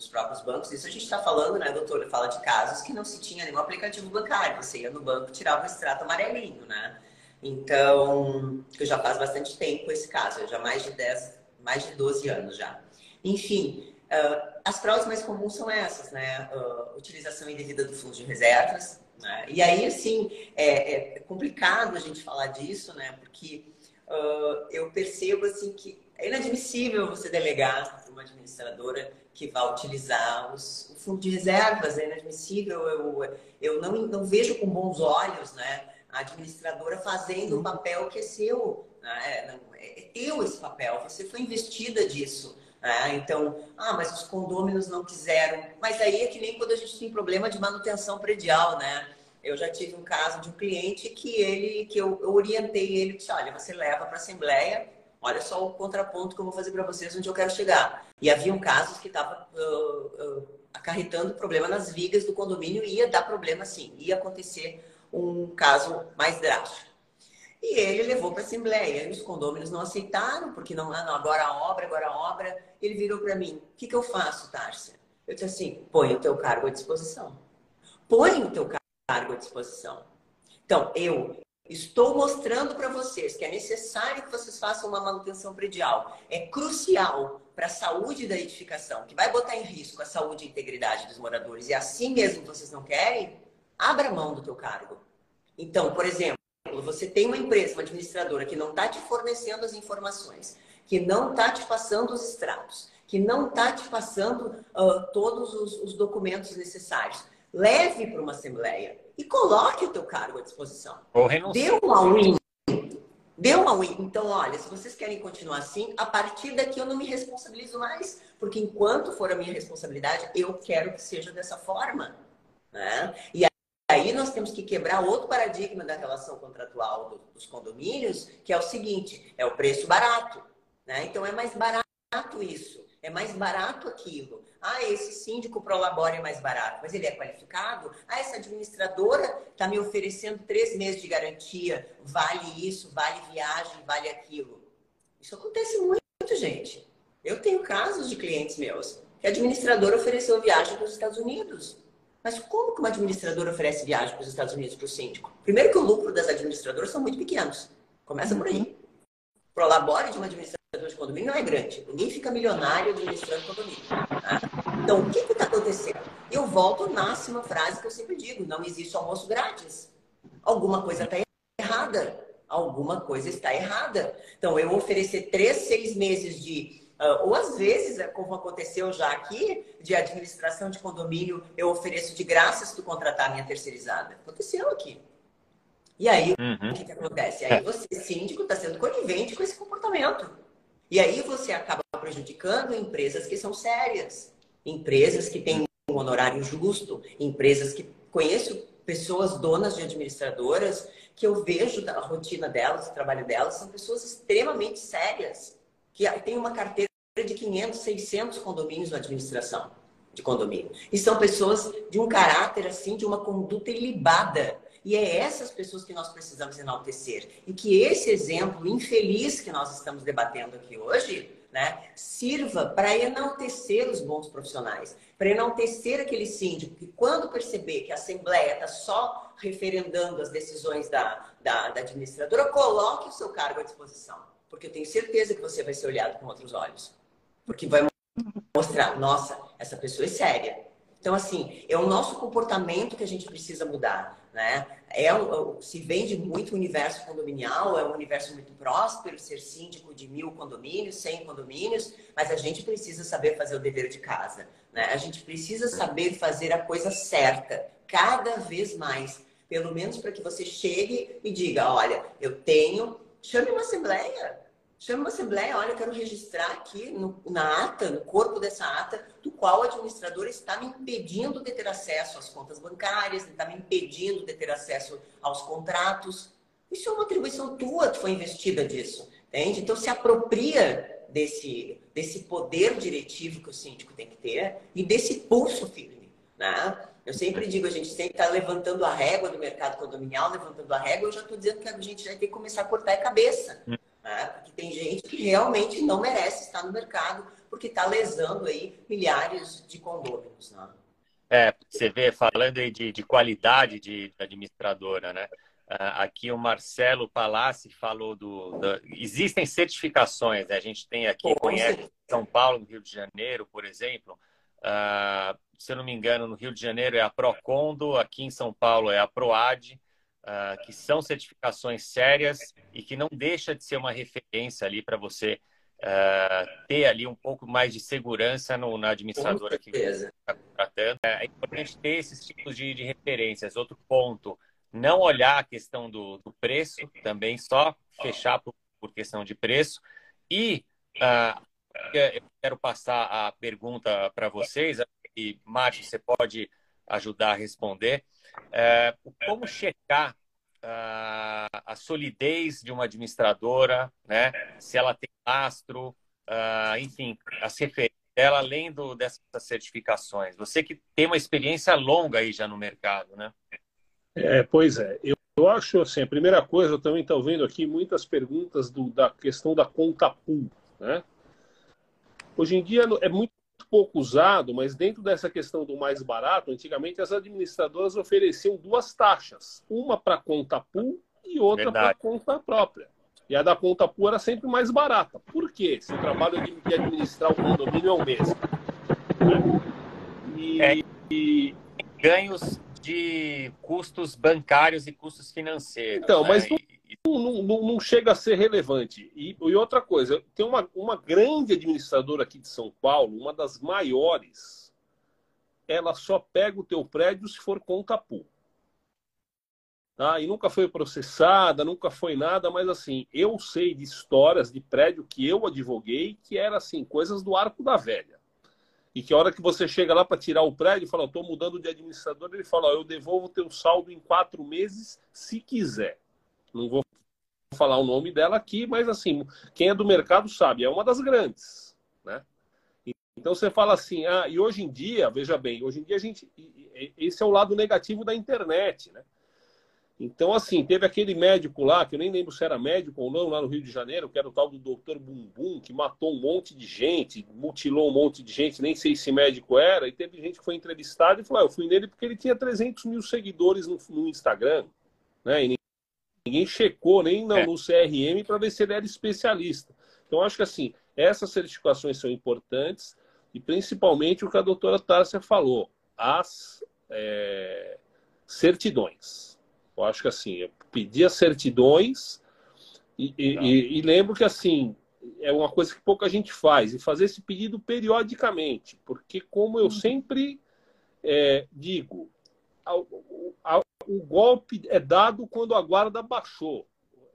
dos próprios bancos. Isso a gente está falando, né, doutora? Fala de casos que não se tinha nenhum aplicativo bancário. Você ia no banco tirava o extrato amarelinho, né? Então, que já faz bastante tempo esse caso, já mais de 10, mais de 12 anos já. Enfim, uh, as fraudes mais comuns são essas, né? Uh, utilização indevida do fundo de reservas. Né? E aí, assim, é, é, complicado a gente falar disso, né? Porque uh, eu percebo, assim, que é inadmissível você delegar uma administradora que vai utilizar os, o fundo de reservas, é inadmissível. Eu, eu não, não vejo com bons olhos, né? a administradora fazendo um papel que é seu. Né? É, é teu esse papel, você foi investida disso. Né? Então, ah, mas os condôminos não quiseram. Mas aí é que nem quando a gente tem problema de manutenção predial, né? Eu já tive um caso de um cliente que ele, que eu, eu orientei ele, disse, olha, você leva para a assembleia, olha só o contraponto que eu vou fazer para vocês onde eu quero chegar. E havia casos que estavam uh, uh, acarretando problema nas vigas do condomínio e ia dar problema sim, ia acontecer um caso mais drástico. E ele levou para a Assembleia. E os condôminos não aceitaram, porque não, não agora a obra, agora a obra. Ele virou para mim: o que, que eu faço, Tárcia? Eu disse assim: põe o teu cargo à disposição. Põe o teu cargo à disposição. Então, eu estou mostrando para vocês que é necessário que vocês façam uma manutenção predial. É crucial para a saúde da edificação, que vai botar em risco a saúde e integridade dos moradores. E assim mesmo vocês não querem, abra mão do teu cargo. Então, por exemplo, você tem uma empresa, uma administradora que não está te fornecendo as informações, que não está te passando os extratos, que não está te passando uh, todos os, os documentos necessários. Leve para uma assembleia e coloque o teu cargo à disposição. Dê uma win. Dê uma win. Então, olha, se vocês querem continuar assim, a partir daqui eu não me responsabilizo mais, porque enquanto for a minha responsabilidade, eu quero que seja dessa forma. Né? E aí nós temos que quebrar outro paradigma da relação contratual dos condomínios, que é o seguinte: é o preço barato. Né? Então é mais barato isso, é mais barato aquilo. Ah, esse síndico prolabora é mais barato, mas ele é qualificado? Ah, essa administradora está me oferecendo três meses de garantia, vale isso, vale viagem, vale aquilo. Isso acontece muito, gente. Eu tenho casos de clientes meus que a administradora ofereceu viagem para os Estados Unidos. Mas como que uma administradora oferece viagem para os Estados Unidos para o síndico? Primeiro que o lucro das administradoras são muito pequenos. Começa por aí. Uhum. Prolabore de uma administradora de condomínio não é grande. Ninguém fica milionário administrando condomínio. Tá? Então, o que está acontecendo? Eu volto, nasce uma frase que eu sempre digo: não existe almoço grátis. Alguma coisa está errada. alguma coisa está errada. Então, eu oferecer três, seis meses de. Uh, ou às vezes, é como aconteceu já aqui, de administração de condomínio, eu ofereço de graça se tu contratar a minha terceirizada. Aconteceu aqui. E aí, uhum. o que, que acontece? Aí você, síndico, está sendo conivente com esse comportamento. E aí você acaba prejudicando empresas que são sérias, empresas que têm um honorário justo, empresas que conheço pessoas donas de administradoras que eu vejo da rotina delas, o trabalho delas, são pessoas extremamente sérias, que têm uma carteira de 500, 600 condomínios na administração de condomínio. E são pessoas de um caráter, assim, de uma conduta ilibada. E é essas pessoas que nós precisamos enaltecer. E que esse exemplo infeliz que nós estamos debatendo aqui hoje, né, sirva para enaltecer os bons profissionais, para enaltecer aquele síndico que, quando perceber que a Assembleia está só referendando as decisões da, da, da administradora, coloque o seu cargo à disposição. Porque eu tenho certeza que você vai ser olhado com outros olhos. Porque vai mostrar, nossa, essa pessoa é séria. Então, assim, é o nosso comportamento que a gente precisa mudar. Né? É, se vende muito o universo condominial, é um universo muito próspero, ser síndico de mil condomínios, cem condomínios, mas a gente precisa saber fazer o dever de casa. Né? A gente precisa saber fazer a coisa certa, cada vez mais. Pelo menos para que você chegue e diga: olha, eu tenho. Chame uma assembleia, chama uma assembleia, olha, quero registrar aqui no, na ata, no corpo dessa ata, do qual o administrador está me impedindo de ter acesso às contas bancárias, está me impedindo de ter acesso aos contratos. Isso é uma atribuição tua, tu foi investida disso, entende? Então se apropria desse, desse poder diretivo que o síndico tem que ter e desse pulso firme, né? Eu sempre digo, a gente sempre está levantando a régua do mercado condominial, levantando a régua, eu já estou dizendo que a gente vai ter que começar a cortar a cabeça. Né? Porque tem gente que realmente não merece estar no mercado porque está lesando aí milhares de condôminos. Né? É, você vê, falando aí de, de qualidade de administradora, né? Uh, aqui o Marcelo Palassi falou do, do, Existem certificações, né? a gente tem aqui, conhece São Paulo, no Rio de Janeiro, por exemplo. Uh, se eu não me engano, no Rio de Janeiro é a Procondo, aqui em São Paulo é a Proad uh, que são certificações sérias e que não deixa de ser uma referência ali para você uh, ter ali um pouco mais de segurança no, na administradora que está contratando. É importante ter esses tipos de, de referências. Outro ponto, não olhar a questão do, do preço, também só fechar por, por questão de preço. E uh, eu quero passar a pergunta para vocês, e Márcio, você pode ajudar a responder. É, como checar uh, a solidez de uma administradora, né? se ela tem lastro, uh, enfim, as referências dela além do, dessas certificações. Você que tem uma experiência longa aí já no mercado, né? É, pois é. Eu, eu acho assim, a primeira coisa, eu também estou vendo aqui muitas perguntas do, da questão da conta pool, né? Hoje em dia é muito pouco usado, mas dentro dessa questão do mais barato, antigamente as administradoras ofereciam duas taxas, uma para conta pool e outra para conta própria. E a da conta pool era sempre mais barata. Por quê? Se o trabalho de administrar o condomínio é o mesmo. E, é, e... ganhos de custos bancários e custos financeiros. Então, né? mas não, não, não, não, chega a ser relevante. E, e, outra coisa, tem uma, uma grande administradora aqui de São Paulo, uma das maiores, ela só pega o teu prédio se for conta pool. Tá? E nunca foi processada, nunca foi nada, mas assim, eu sei de histórias de prédio que eu advoguei que era assim, coisas do arco da velha. E que a hora que você chega lá para tirar o prédio fala, estou mudando de administrador, ele fala, eu devolvo o teu saldo em quatro meses, se quiser. Não vou falar o nome dela aqui, mas assim, quem é do mercado sabe, é uma das grandes, né? Então você fala assim, ah, e hoje em dia, veja bem, hoje em dia a gente, esse é o lado negativo da internet, né? Então, assim, teve aquele médico lá, que eu nem lembro se era médico ou não, lá no Rio de Janeiro, que era o tal do doutor Bumbum, que matou um monte de gente, mutilou um monte de gente, nem sei se médico era, e teve gente que foi entrevistada e falou, ah, eu fui nele porque ele tinha 300 mil seguidores no, no Instagram, né? E Ninguém checou nem no, é. no CRM para ver se ele era especialista. Então, acho que assim, essas certificações são importantes e principalmente o que a doutora Tárcia falou, as é, certidões. Eu acho que assim, pedir as certidões, E, e, e, lembro que, assim, é uma coisa que pouca gente faz, e fazer esse pedido periodicamente, porque, como eu sempre é, digo, a, a, o golpe é dado quando a guarda baixou.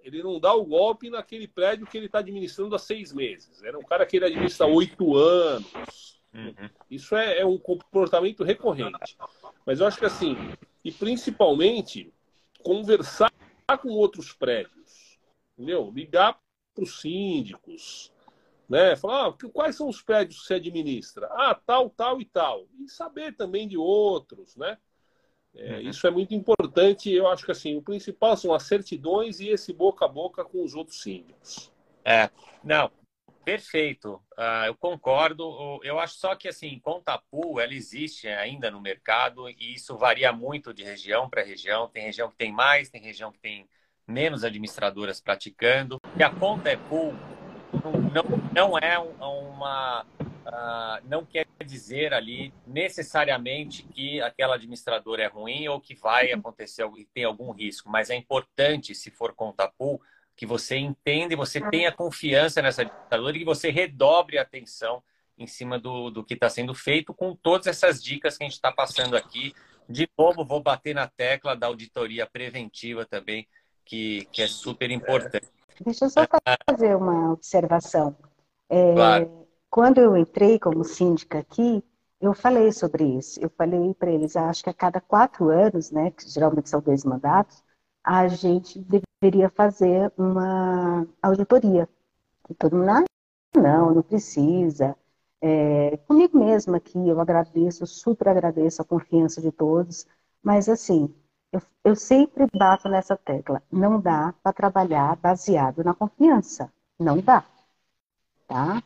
Ele não dá o golpe naquele prédio que ele está administrando há seis meses. Era um cara que ele administra há oito anos. Uhum. Isso é, é, um comportamento recorrente. Mas eu acho que assim, e principalmente conversar com outros prédios, entendeu? Ligar para os síndicos, né? Falar, ah, quais são os prédios que você administra? Ah, tal, tal e tal. E saber também de outros, né? É, uhum. Isso é muito importante. Eu acho que assim, o principal são as certidões e esse boca a boca com os outros síndicos. É, não, perfeito. Uh, eu concordo. Eu acho só que assim, conta pool, ela existe ainda no mercado e isso varia muito de região para região. Tem região que tem mais, tem região que tem menos administradoras praticando. E a conta é pool não, não é uma. Uh, não quer dizer ali necessariamente que aquela administradora é ruim ou que vai acontecer e tem algum risco, mas é importante, se for conta pool, que você entenda e você tenha confiança nessa administradora e que você redobre a atenção em cima do, do que está sendo feito com todas essas dicas que a gente está passando aqui. De novo, vou bater na tecla da auditoria preventiva também, que, que é super importante. Deixa eu só fazer uma observação. É, claro. Quando eu entrei como síndica aqui, eu falei sobre isso. Eu falei para eles, acho que a cada quatro anos, né, que geralmente são dois mandatos, a gente deveria fazer uma auditoria. E todo mundo, ah, não, não precisa. É, comigo mesma aqui, eu agradeço, super agradeço a confiança de todos, mas assim, eu, eu sempre bato nessa tecla. Não dá para trabalhar baseado na confiança. Não dá. Tá?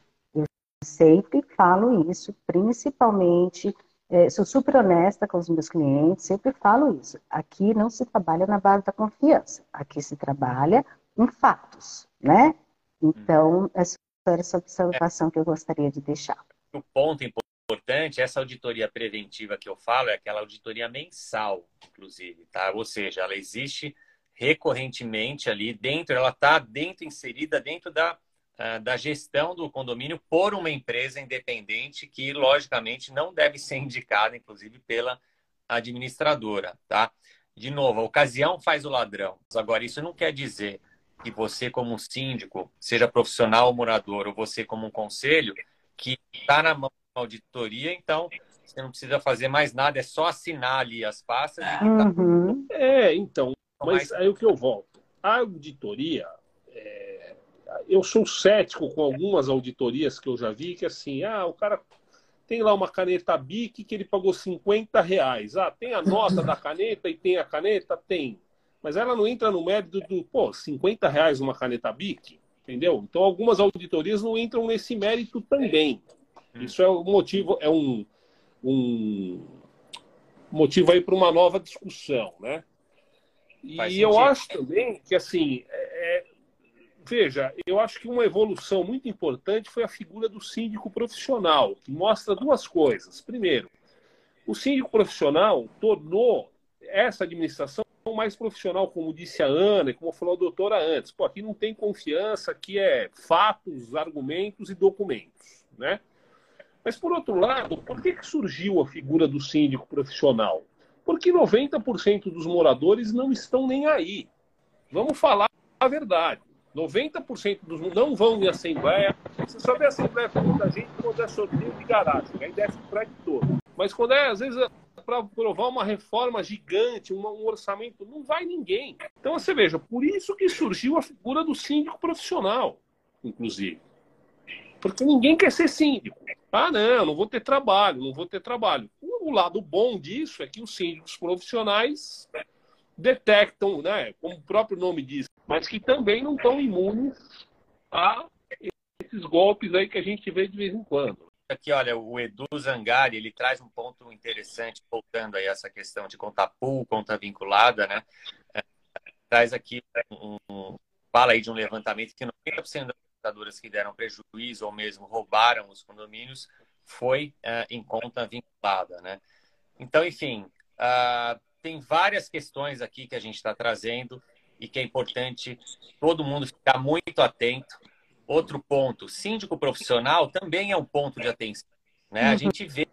Sempre falo isso, principalmente. É, sou super honesta com os meus clientes, sempre falo isso. Aqui não se trabalha na base da confiança. Aqui se trabalha em fatos, né? Então, essa era essa observação que eu gostaria de deixar. O ponto importante essa auditoria preventiva que eu falo é aquela auditoria mensal, inclusive, tá? Ou seja, ela existe recorrentemente ali dentro, ela está dentro, inserida dentro da, da gestão do condomínio por uma empresa independente que, logicamente, não deve ser indicada, inclusive, pela administradora, tá? De novo, a ocasião faz o ladrão. Agora, isso não quer dizer que você, como síndico, seja profissional ou morador, ou você, como um conselho, que está na mão auditoria, então você não precisa fazer mais nada, é só assinar ali as pastas. Tá uhum. É, então, mas aí o que eu volto. A auditoria, é... eu sou cético com algumas auditorias que eu já vi, que assim, ah, o cara tem lá uma caneta BIC que ele pagou 50 reais. Ah, tem a nota da caneta e tem a caneta? Tem. Mas ela não entra no mérito do, pô, 50 reais uma caneta BIC, entendeu? Então algumas auditorias não entram nesse mérito também. Hum. Isso é um motivo, é um, um motivo aí para uma nova discussão, né? E eu acho também que, assim, é, é, veja, eu acho que uma evolução muito importante foi a figura do síndico profissional, que mostra duas coisas. Primeiro, o síndico profissional tornou essa administração mais profissional, como disse a Ana e como falou a doutora antes. Pô, aqui não tem confiança, aqui é fatos, argumentos e documentos, né? Mas, por outro lado, por que, que surgiu a figura do síndico profissional? Porque 90% dos moradores não estão nem aí. Vamos falar a verdade. 90% dos não vão em assembleia. Você só vê assembleia com muita gente quando é sorteio de garagem, aí desce o prédio todo. Mas quando é, às vezes, para aprovar uma reforma gigante, um, um orçamento, não vai ninguém. Então você veja, por isso que surgiu a figura do síndico profissional, inclusive. Porque ninguém quer ser síndico. Ah, não, não vou ter trabalho, não vou ter trabalho. O lado bom disso é que os síndicos profissionais detectam, né, como o próprio nome diz, mas que também não estão imunes a esses golpes aí que a gente vê de vez em quando. Aqui, olha, o Edu Zangari, ele traz um ponto interessante, voltando aí a essa questão de conta pool, conta vinculada, né? É, traz aqui um, fala aí de um levantamento que 90% das montadoras que deram prejuízo ou mesmo roubaram os condomínios foi uh, em conta vinculada, né? Então, enfim, uh, tem várias questões aqui que a gente está trazendo. e que é importante todo mundo ficar muito atento. Outro ponto, síndico profissional também é um ponto de atenção. Né? A gente vê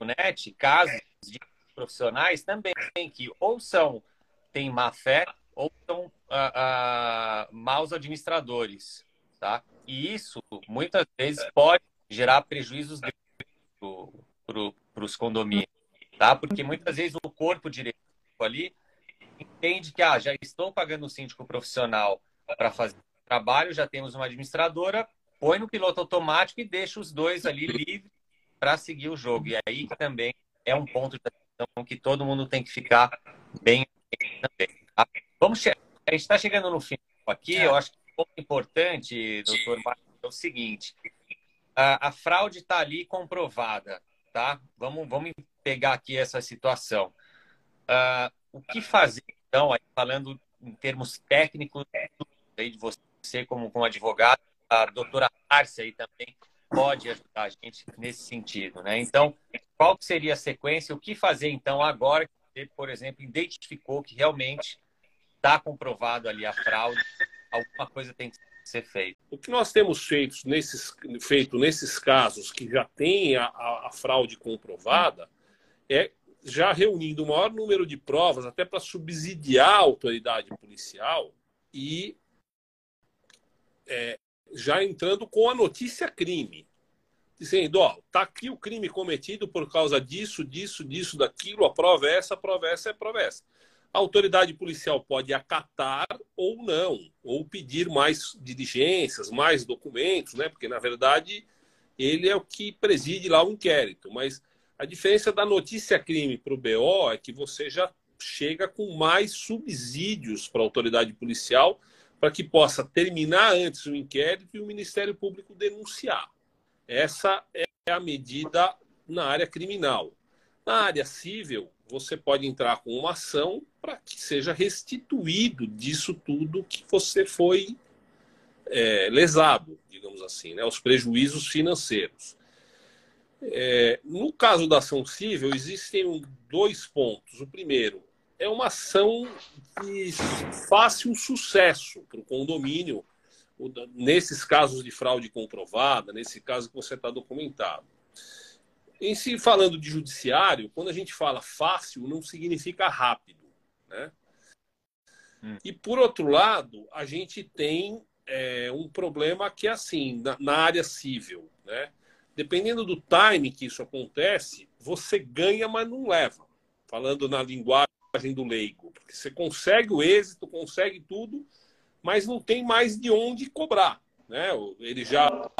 no net casos de profissionais também que ou são têm má fé ou são ah, ah, maus administradores, tá? E isso muitas vezes pode gerar prejuízos para os condomínios, tá? Porque muitas vezes o corpo diretivo ali entende que ah, já estou pagando um síndico profissional para fazer o trabalho, já temos uma administradora, põe no piloto automático e deixa os dois ali livres para seguir o jogo. E aí também é um ponto de atenção que todo mundo tem que ficar bem também. Tá? Vamos, a gente está chegando no final aqui, eu acho que um ponto importante, doutor Marcos, é o seguinte, a, a fraude está ali comprovada, tá? Vamos, vamos pegar aqui essa situação. Uh, o que fazer, então, aí, falando em termos técnicos, aí de você como, como advogado, a doutora Márcia aí também pode ajudar a gente nesse sentido, né? Então, qual seria a sequência? O que fazer, então, agora que você, por exemplo, identificou que realmente está comprovado ali a fraude, alguma coisa tem que ser feita? O que nós temos feito nesses, feito nesses casos que já tem a, a, a fraude comprovada é já reunindo o maior número de provas, até para subsidiar a autoridade policial e é, já entrando com a notícia crime. Dizendo, ó, tá aqui o crime cometido por causa disso, disso, disso, daquilo, a prova é essa, a prova é essa, a prova é essa. A autoridade policial pode acatar ou não, ou pedir mais diligências, mais documentos, né? Porque, na verdade, ele é o que preside lá o inquérito. Mas a diferença da notícia crime para o BO é que você já chega com mais subsídios para a autoridade policial para que possa terminar antes o inquérito e o Ministério Público denunciar. Essa é a medida na área criminal. Na área civil, você pode entrar com uma ação para que seja restituído disso tudo que você foi é, lesado, digamos assim, né? os prejuízos financeiros. É, no caso da ação civil, existem dois pontos. O primeiro é uma ação de fácil sucesso para o condomínio, nesses casos de fraude comprovada, nesse caso que você está documentado. Em si, falando de judiciário, quando a gente fala fácil, não significa rápido. Né? Hum. E, por outro lado, a gente tem é, um problema que é assim, na, na área civil. Né? Dependendo do time que isso acontece, você ganha, mas não leva. Falando na linguagem do leigo. Porque você consegue o êxito, consegue tudo, mas não tem mais de onde cobrar. Né? Ele já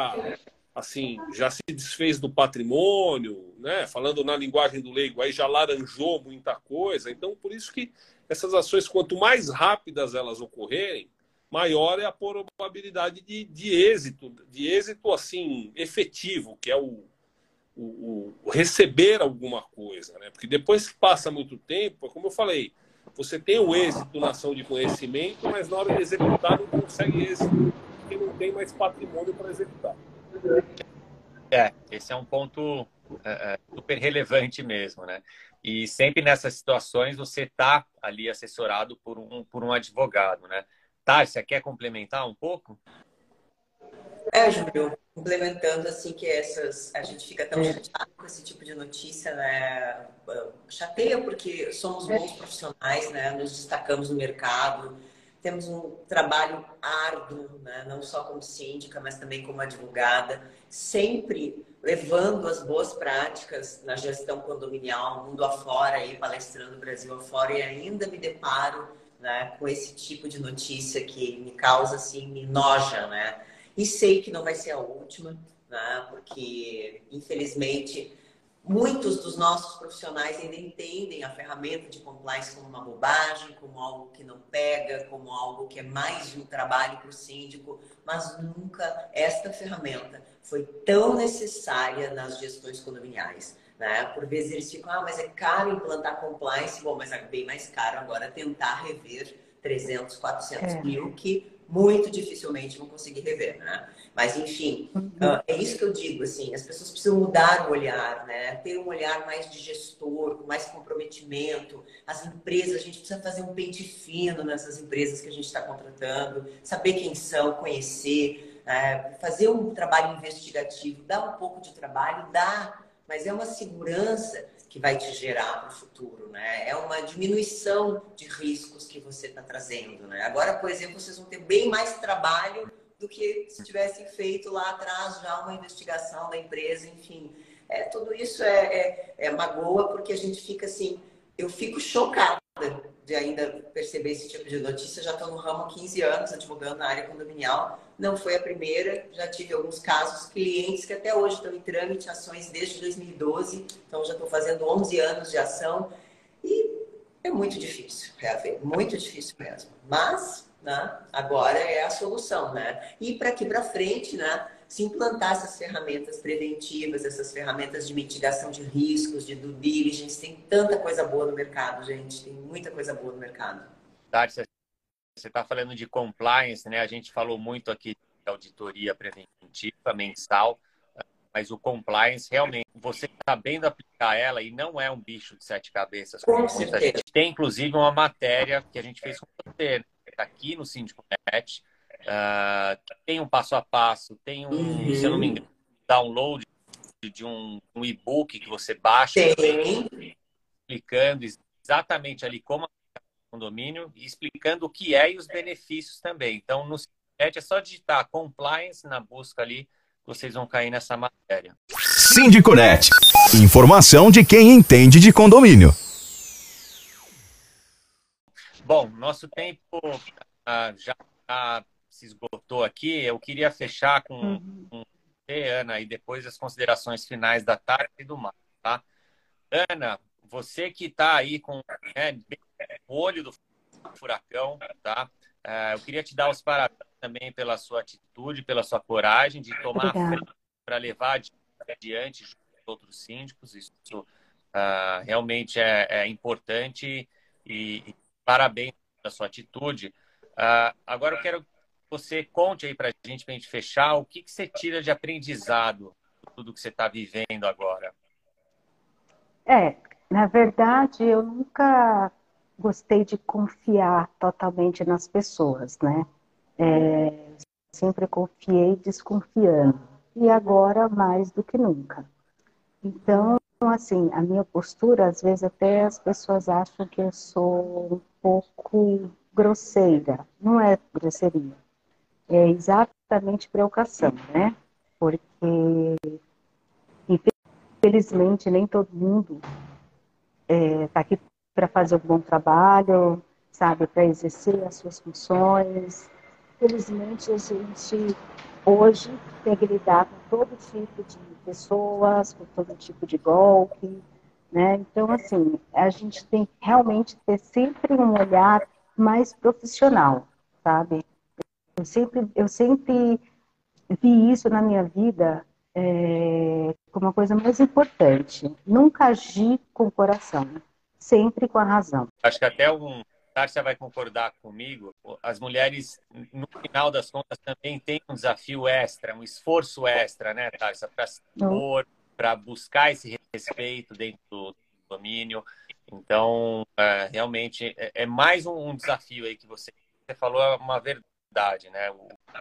assim já se desfez do patrimônio, né? falando na linguagem do leigo, aí já laranjou muita coisa. Então, por isso que essas ações, quanto mais rápidas elas ocorrerem, maior é a probabilidade de, de êxito, de êxito assim efetivo, que é o, o, o, receber alguma coisa, né? Porque depois que passa muito tempo, como eu falei, você tem o êxito na ação de conhecimento, mas na hora de executar não consegue êxito, porque não tem mais patrimônio para executar. É, esse é um ponto é, é super relevante mesmo, né? E sempre nessas situações você está ali assessorado por um, por um advogado, né? Tárcia, quer complementar um pouco? É, Júlio, complementando assim que essas a gente fica tão chateado com esse tipo de notícia, né? Chateia porque somos bons profissionais, né? Nos destacamos no mercado, temos um trabalho árduo, né? Não só como síndica, mas também como advogada, sempre levando as boas práticas na gestão condominial, mundo afora, aí palestrando Brasil afora e ainda me deparo né, com esse tipo de notícia que me causa assim, me noja, né? E sei que não vai ser a última, né? Porque infelizmente muitos dos nossos profissionais ainda entendem a ferramenta de compliance como uma bobagem, como algo que não pega, como algo que é mais de um trabalho para o síndico, mas nunca esta ferramenta foi tão necessária nas gestões condominiais. Né? Por vezes eles ficam, ah, mas é caro implantar compliance. Bom, mas é bem mais caro agora tentar rever 300, 400 é. mil, que muito dificilmente vão conseguir rever, né? Mas, enfim, uhum. uh, é isso que eu digo, assim, as pessoas precisam mudar o olhar, né? Ter um olhar mais de gestor, com mais comprometimento. As empresas, a gente precisa fazer um pente fino nessas empresas que a gente está contratando, saber quem são, conhecer, né? fazer um trabalho investigativo, dá um pouco de trabalho, dá, mas é uma segurança que vai te gerar no futuro, né? É uma diminuição de riscos que você está trazendo, né? Agora, por exemplo, vocês vão ter bem mais trabalho do que se tivessem feito lá atrás já uma investigação da empresa, enfim. É, tudo isso é, é, é magoa porque a gente fica assim, eu fico chocada de ainda perceber esse tipo de notícia. Já estou no ramo há 15 anos, advogando na área condominial. Não foi a primeira, já tive alguns casos, clientes que até hoje estão em trâmite, ações desde 2012, então já estou fazendo 11 anos de ação. E é muito difícil reaver, muito difícil mesmo. Mas, né, agora é a solução, né? E para aqui para frente, né? Se implantar essas ferramentas preventivas, essas ferramentas de mitigação de riscos, de due diligence. Tem tanta coisa boa no mercado, gente. Tem muita coisa boa no mercado. Tati, você está falando de compliance, né? A gente falou muito aqui de auditoria preventiva mensal, mas o compliance realmente, você sabendo aplicar ela e não é um bicho de sete cabeças. Com a gente tem inclusive uma matéria que a gente fez com você, né? tá aqui no Síndico Net, Uh, tem um passo a passo, tem um, uhum. se eu não me engano, download de um, um e-book que você baixa, explicando exatamente ali como é condomínio e explicando o que é e os benefícios também. Então, no site é só digitar compliance na busca ali, vocês vão cair nessa matéria. Sindiconet. Informação de quem entende de condomínio. Bom, nosso tempo uh, já está se esgotou aqui, eu queria fechar com, uhum. com você, Ana, e depois as considerações finais da tarde e do mar, tá? Ana, você que está aí com né, o olho do furacão, tá? Uh, eu queria te dar os parabéns também pela sua atitude, pela sua coragem de tomar para levar adiante junto com outros síndicos. Isso uh, realmente é, é importante e, e, parabéns pela sua atitude. Uh, agora eu quero você conte aí para a gente, para a gente fechar, o que, que você tira de aprendizado tudo que você está vivendo agora? É, na verdade, eu nunca gostei de confiar totalmente nas pessoas, né? É, sempre confiei desconfiando. E agora mais do que nunca. Então, assim, a minha postura, às vezes até as pessoas acham que eu sou um pouco grosseira. Não é grosseria é exatamente preocupação, né? Porque, infelizmente, nem todo mundo está é, tá aqui para fazer um bom trabalho, sabe, para exercer as suas funções. Felizmente, a gente hoje tem que lidar com todo tipo de pessoas, com todo tipo de golpe, né? Então, assim, a gente tem que realmente ter sempre um olhar mais profissional, sabe? Eu sempre, eu sempre vi isso na minha vida é, como uma coisa mais importante. Nunca agir com o coração, sempre com a razão. Acho que até um Tárcia vai concordar comigo. As mulheres, no final das contas, também têm um desafio extra, um esforço extra, né, Tárcia, para se impor, para buscar esse respeito dentro do domínio. Então, é, realmente, é, é mais um, um desafio aí que você, você falou, é uma verdade verdade, né?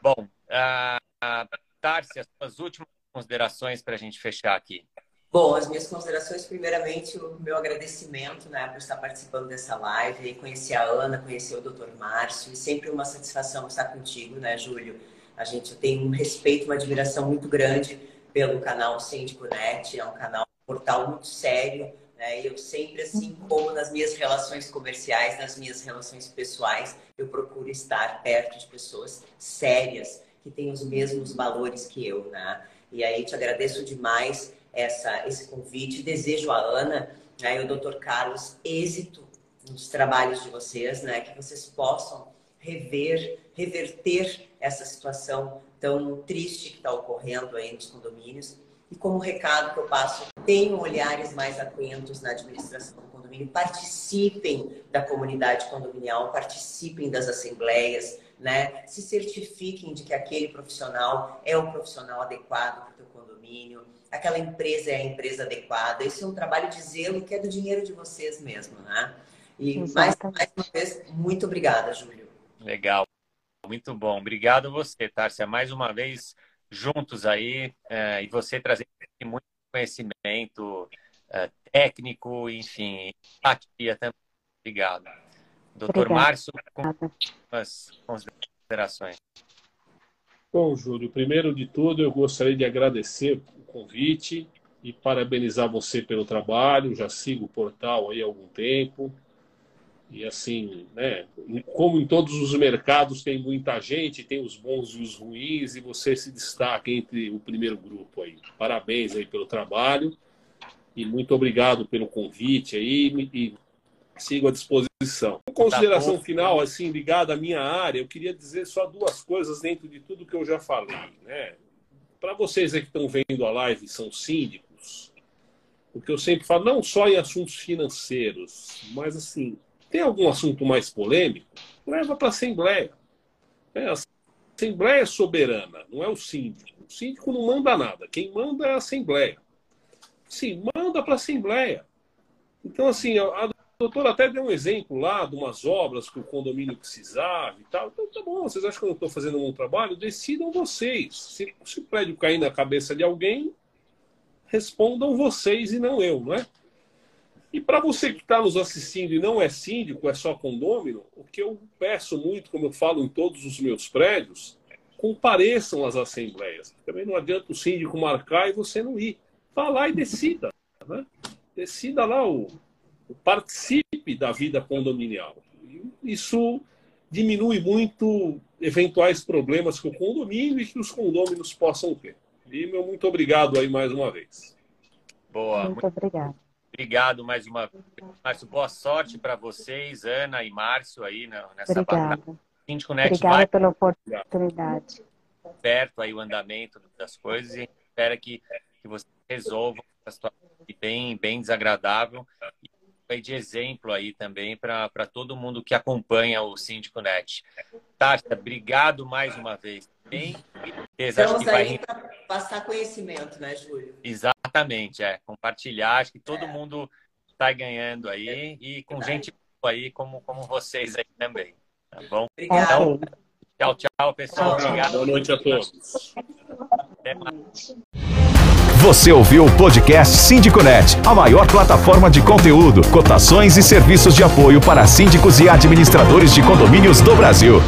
Bom, uh, Tarsi, as suas últimas considerações para a gente fechar aqui. Bom, as minhas considerações, primeiramente, o meu agradecimento né, por estar participando dessa live, conhecer a Ana, conhecer o Dr. Márcio, e sempre uma satisfação estar contigo, né, Júlio? A gente tem um respeito, uma admiração muito grande pelo canal Síndico Net, é um canal, um portal muito sério, né? Eu sempre, assim como nas minhas relações comerciais, nas minhas relações pessoais, eu procuro estar perto de pessoas sérias, que têm os mesmos valores que eu, né? E aí te agradeço demais essa, esse convite. Desejo a Ana né, e o Dr. Carlos êxito nos trabalhos de vocês, né? Que vocês possam rever, reverter essa situação tão triste que está ocorrendo aí nos condomínios e como recado que eu passo, tenham olhares mais atentos na administração condominial condomínio, participem da comunidade condominial, participem das assembleias, né? Se certifiquem de que aquele profissional é o profissional adequado para o teu condomínio, aquela empresa é a empresa adequada. Esse é um trabalho de zelo que é do dinheiro de vocês mesmo, né? E mais, mais uma vez, muito obrigada, Júlio. Legal. Muito bom. Obrigado você, Tárcia. Mais uma vez juntos aí é, e você trazendo muito conhecimento é, técnico, enfim, empatia também. Obrigado. Doutor Márcio, com as considerações. Bom, Júlio, primeiro de tudo eu gostaria de agradecer o convite e parabenizar você pelo trabalho. Já sigo o portal aí há algum tempo. E assim, né, como em todos os mercados tem muita gente, tem os bons e os ruins, e você se destaca entre o primeiro grupo aí. Parabéns aí pelo trabalho e muito obrigado pelo convite aí e sigo à disposição. Em consideração tá final, assim, ligada à minha área, eu queria dizer só duas coisas dentro de tudo que eu já falei, né? Para vocês aí que estão vendo a live, são síndicos, o que eu sempre falo, não só em assuntos financeiros, mas assim, tem algum assunto mais polêmico? Leva para a Assembleia. É, a Assembleia é soberana, não é o síndico. O síndico não manda nada. Quem manda é a Assembleia. Sim, manda para a Assembleia. Então, assim, a doutora até deu um exemplo lá de umas obras que o condomínio precisava e tal. Então, tá bom, vocês acham que eu não estou fazendo um bom trabalho? Decidam vocês. Se, se o prédio cair na cabeça de alguém, respondam vocês e não eu, não é? E para você que está nos assistindo e não é síndico, é só condômino, o que eu peço muito, como eu falo em todos os meus prédios, compareçam às assembleias. Também não adianta o síndico marcar e você não ir. Vá lá e decida. Né? Decida lá, o, o participe da vida condominial. Isso diminui muito eventuais problemas com o condomínio e que os condôminos possam ter. E meu muito obrigado aí mais uma vez. Boa. Muito obrigado. Obrigado mais uma vez, Márcio. Boa sorte para vocês, Ana e Márcio, aí nessa Obrigada. batalha. Síndico Net Obrigada vai pela oportunidade. perto aí o andamento das coisas e espera que, que você resolva a situação bem, bem desagradável e aí de exemplo aí também para todo mundo que acompanha o Síndico Net. Tássia, obrigado mais uma vez. Bem, Estamos aí vai... para passar conhecimento, né, Júlio? Exatamente, é. Compartilhar, acho que todo é. mundo está ganhando aí e com gente aí como, como vocês aí também. Tá bom? Obrigado. Então, tchau, tchau, pessoal. Tchau, Obrigado. Boa noite a todos. Até mais. Você ouviu o podcast Síndiconet, a maior plataforma de conteúdo, cotações e serviços de apoio para síndicos e administradores de condomínios do Brasil.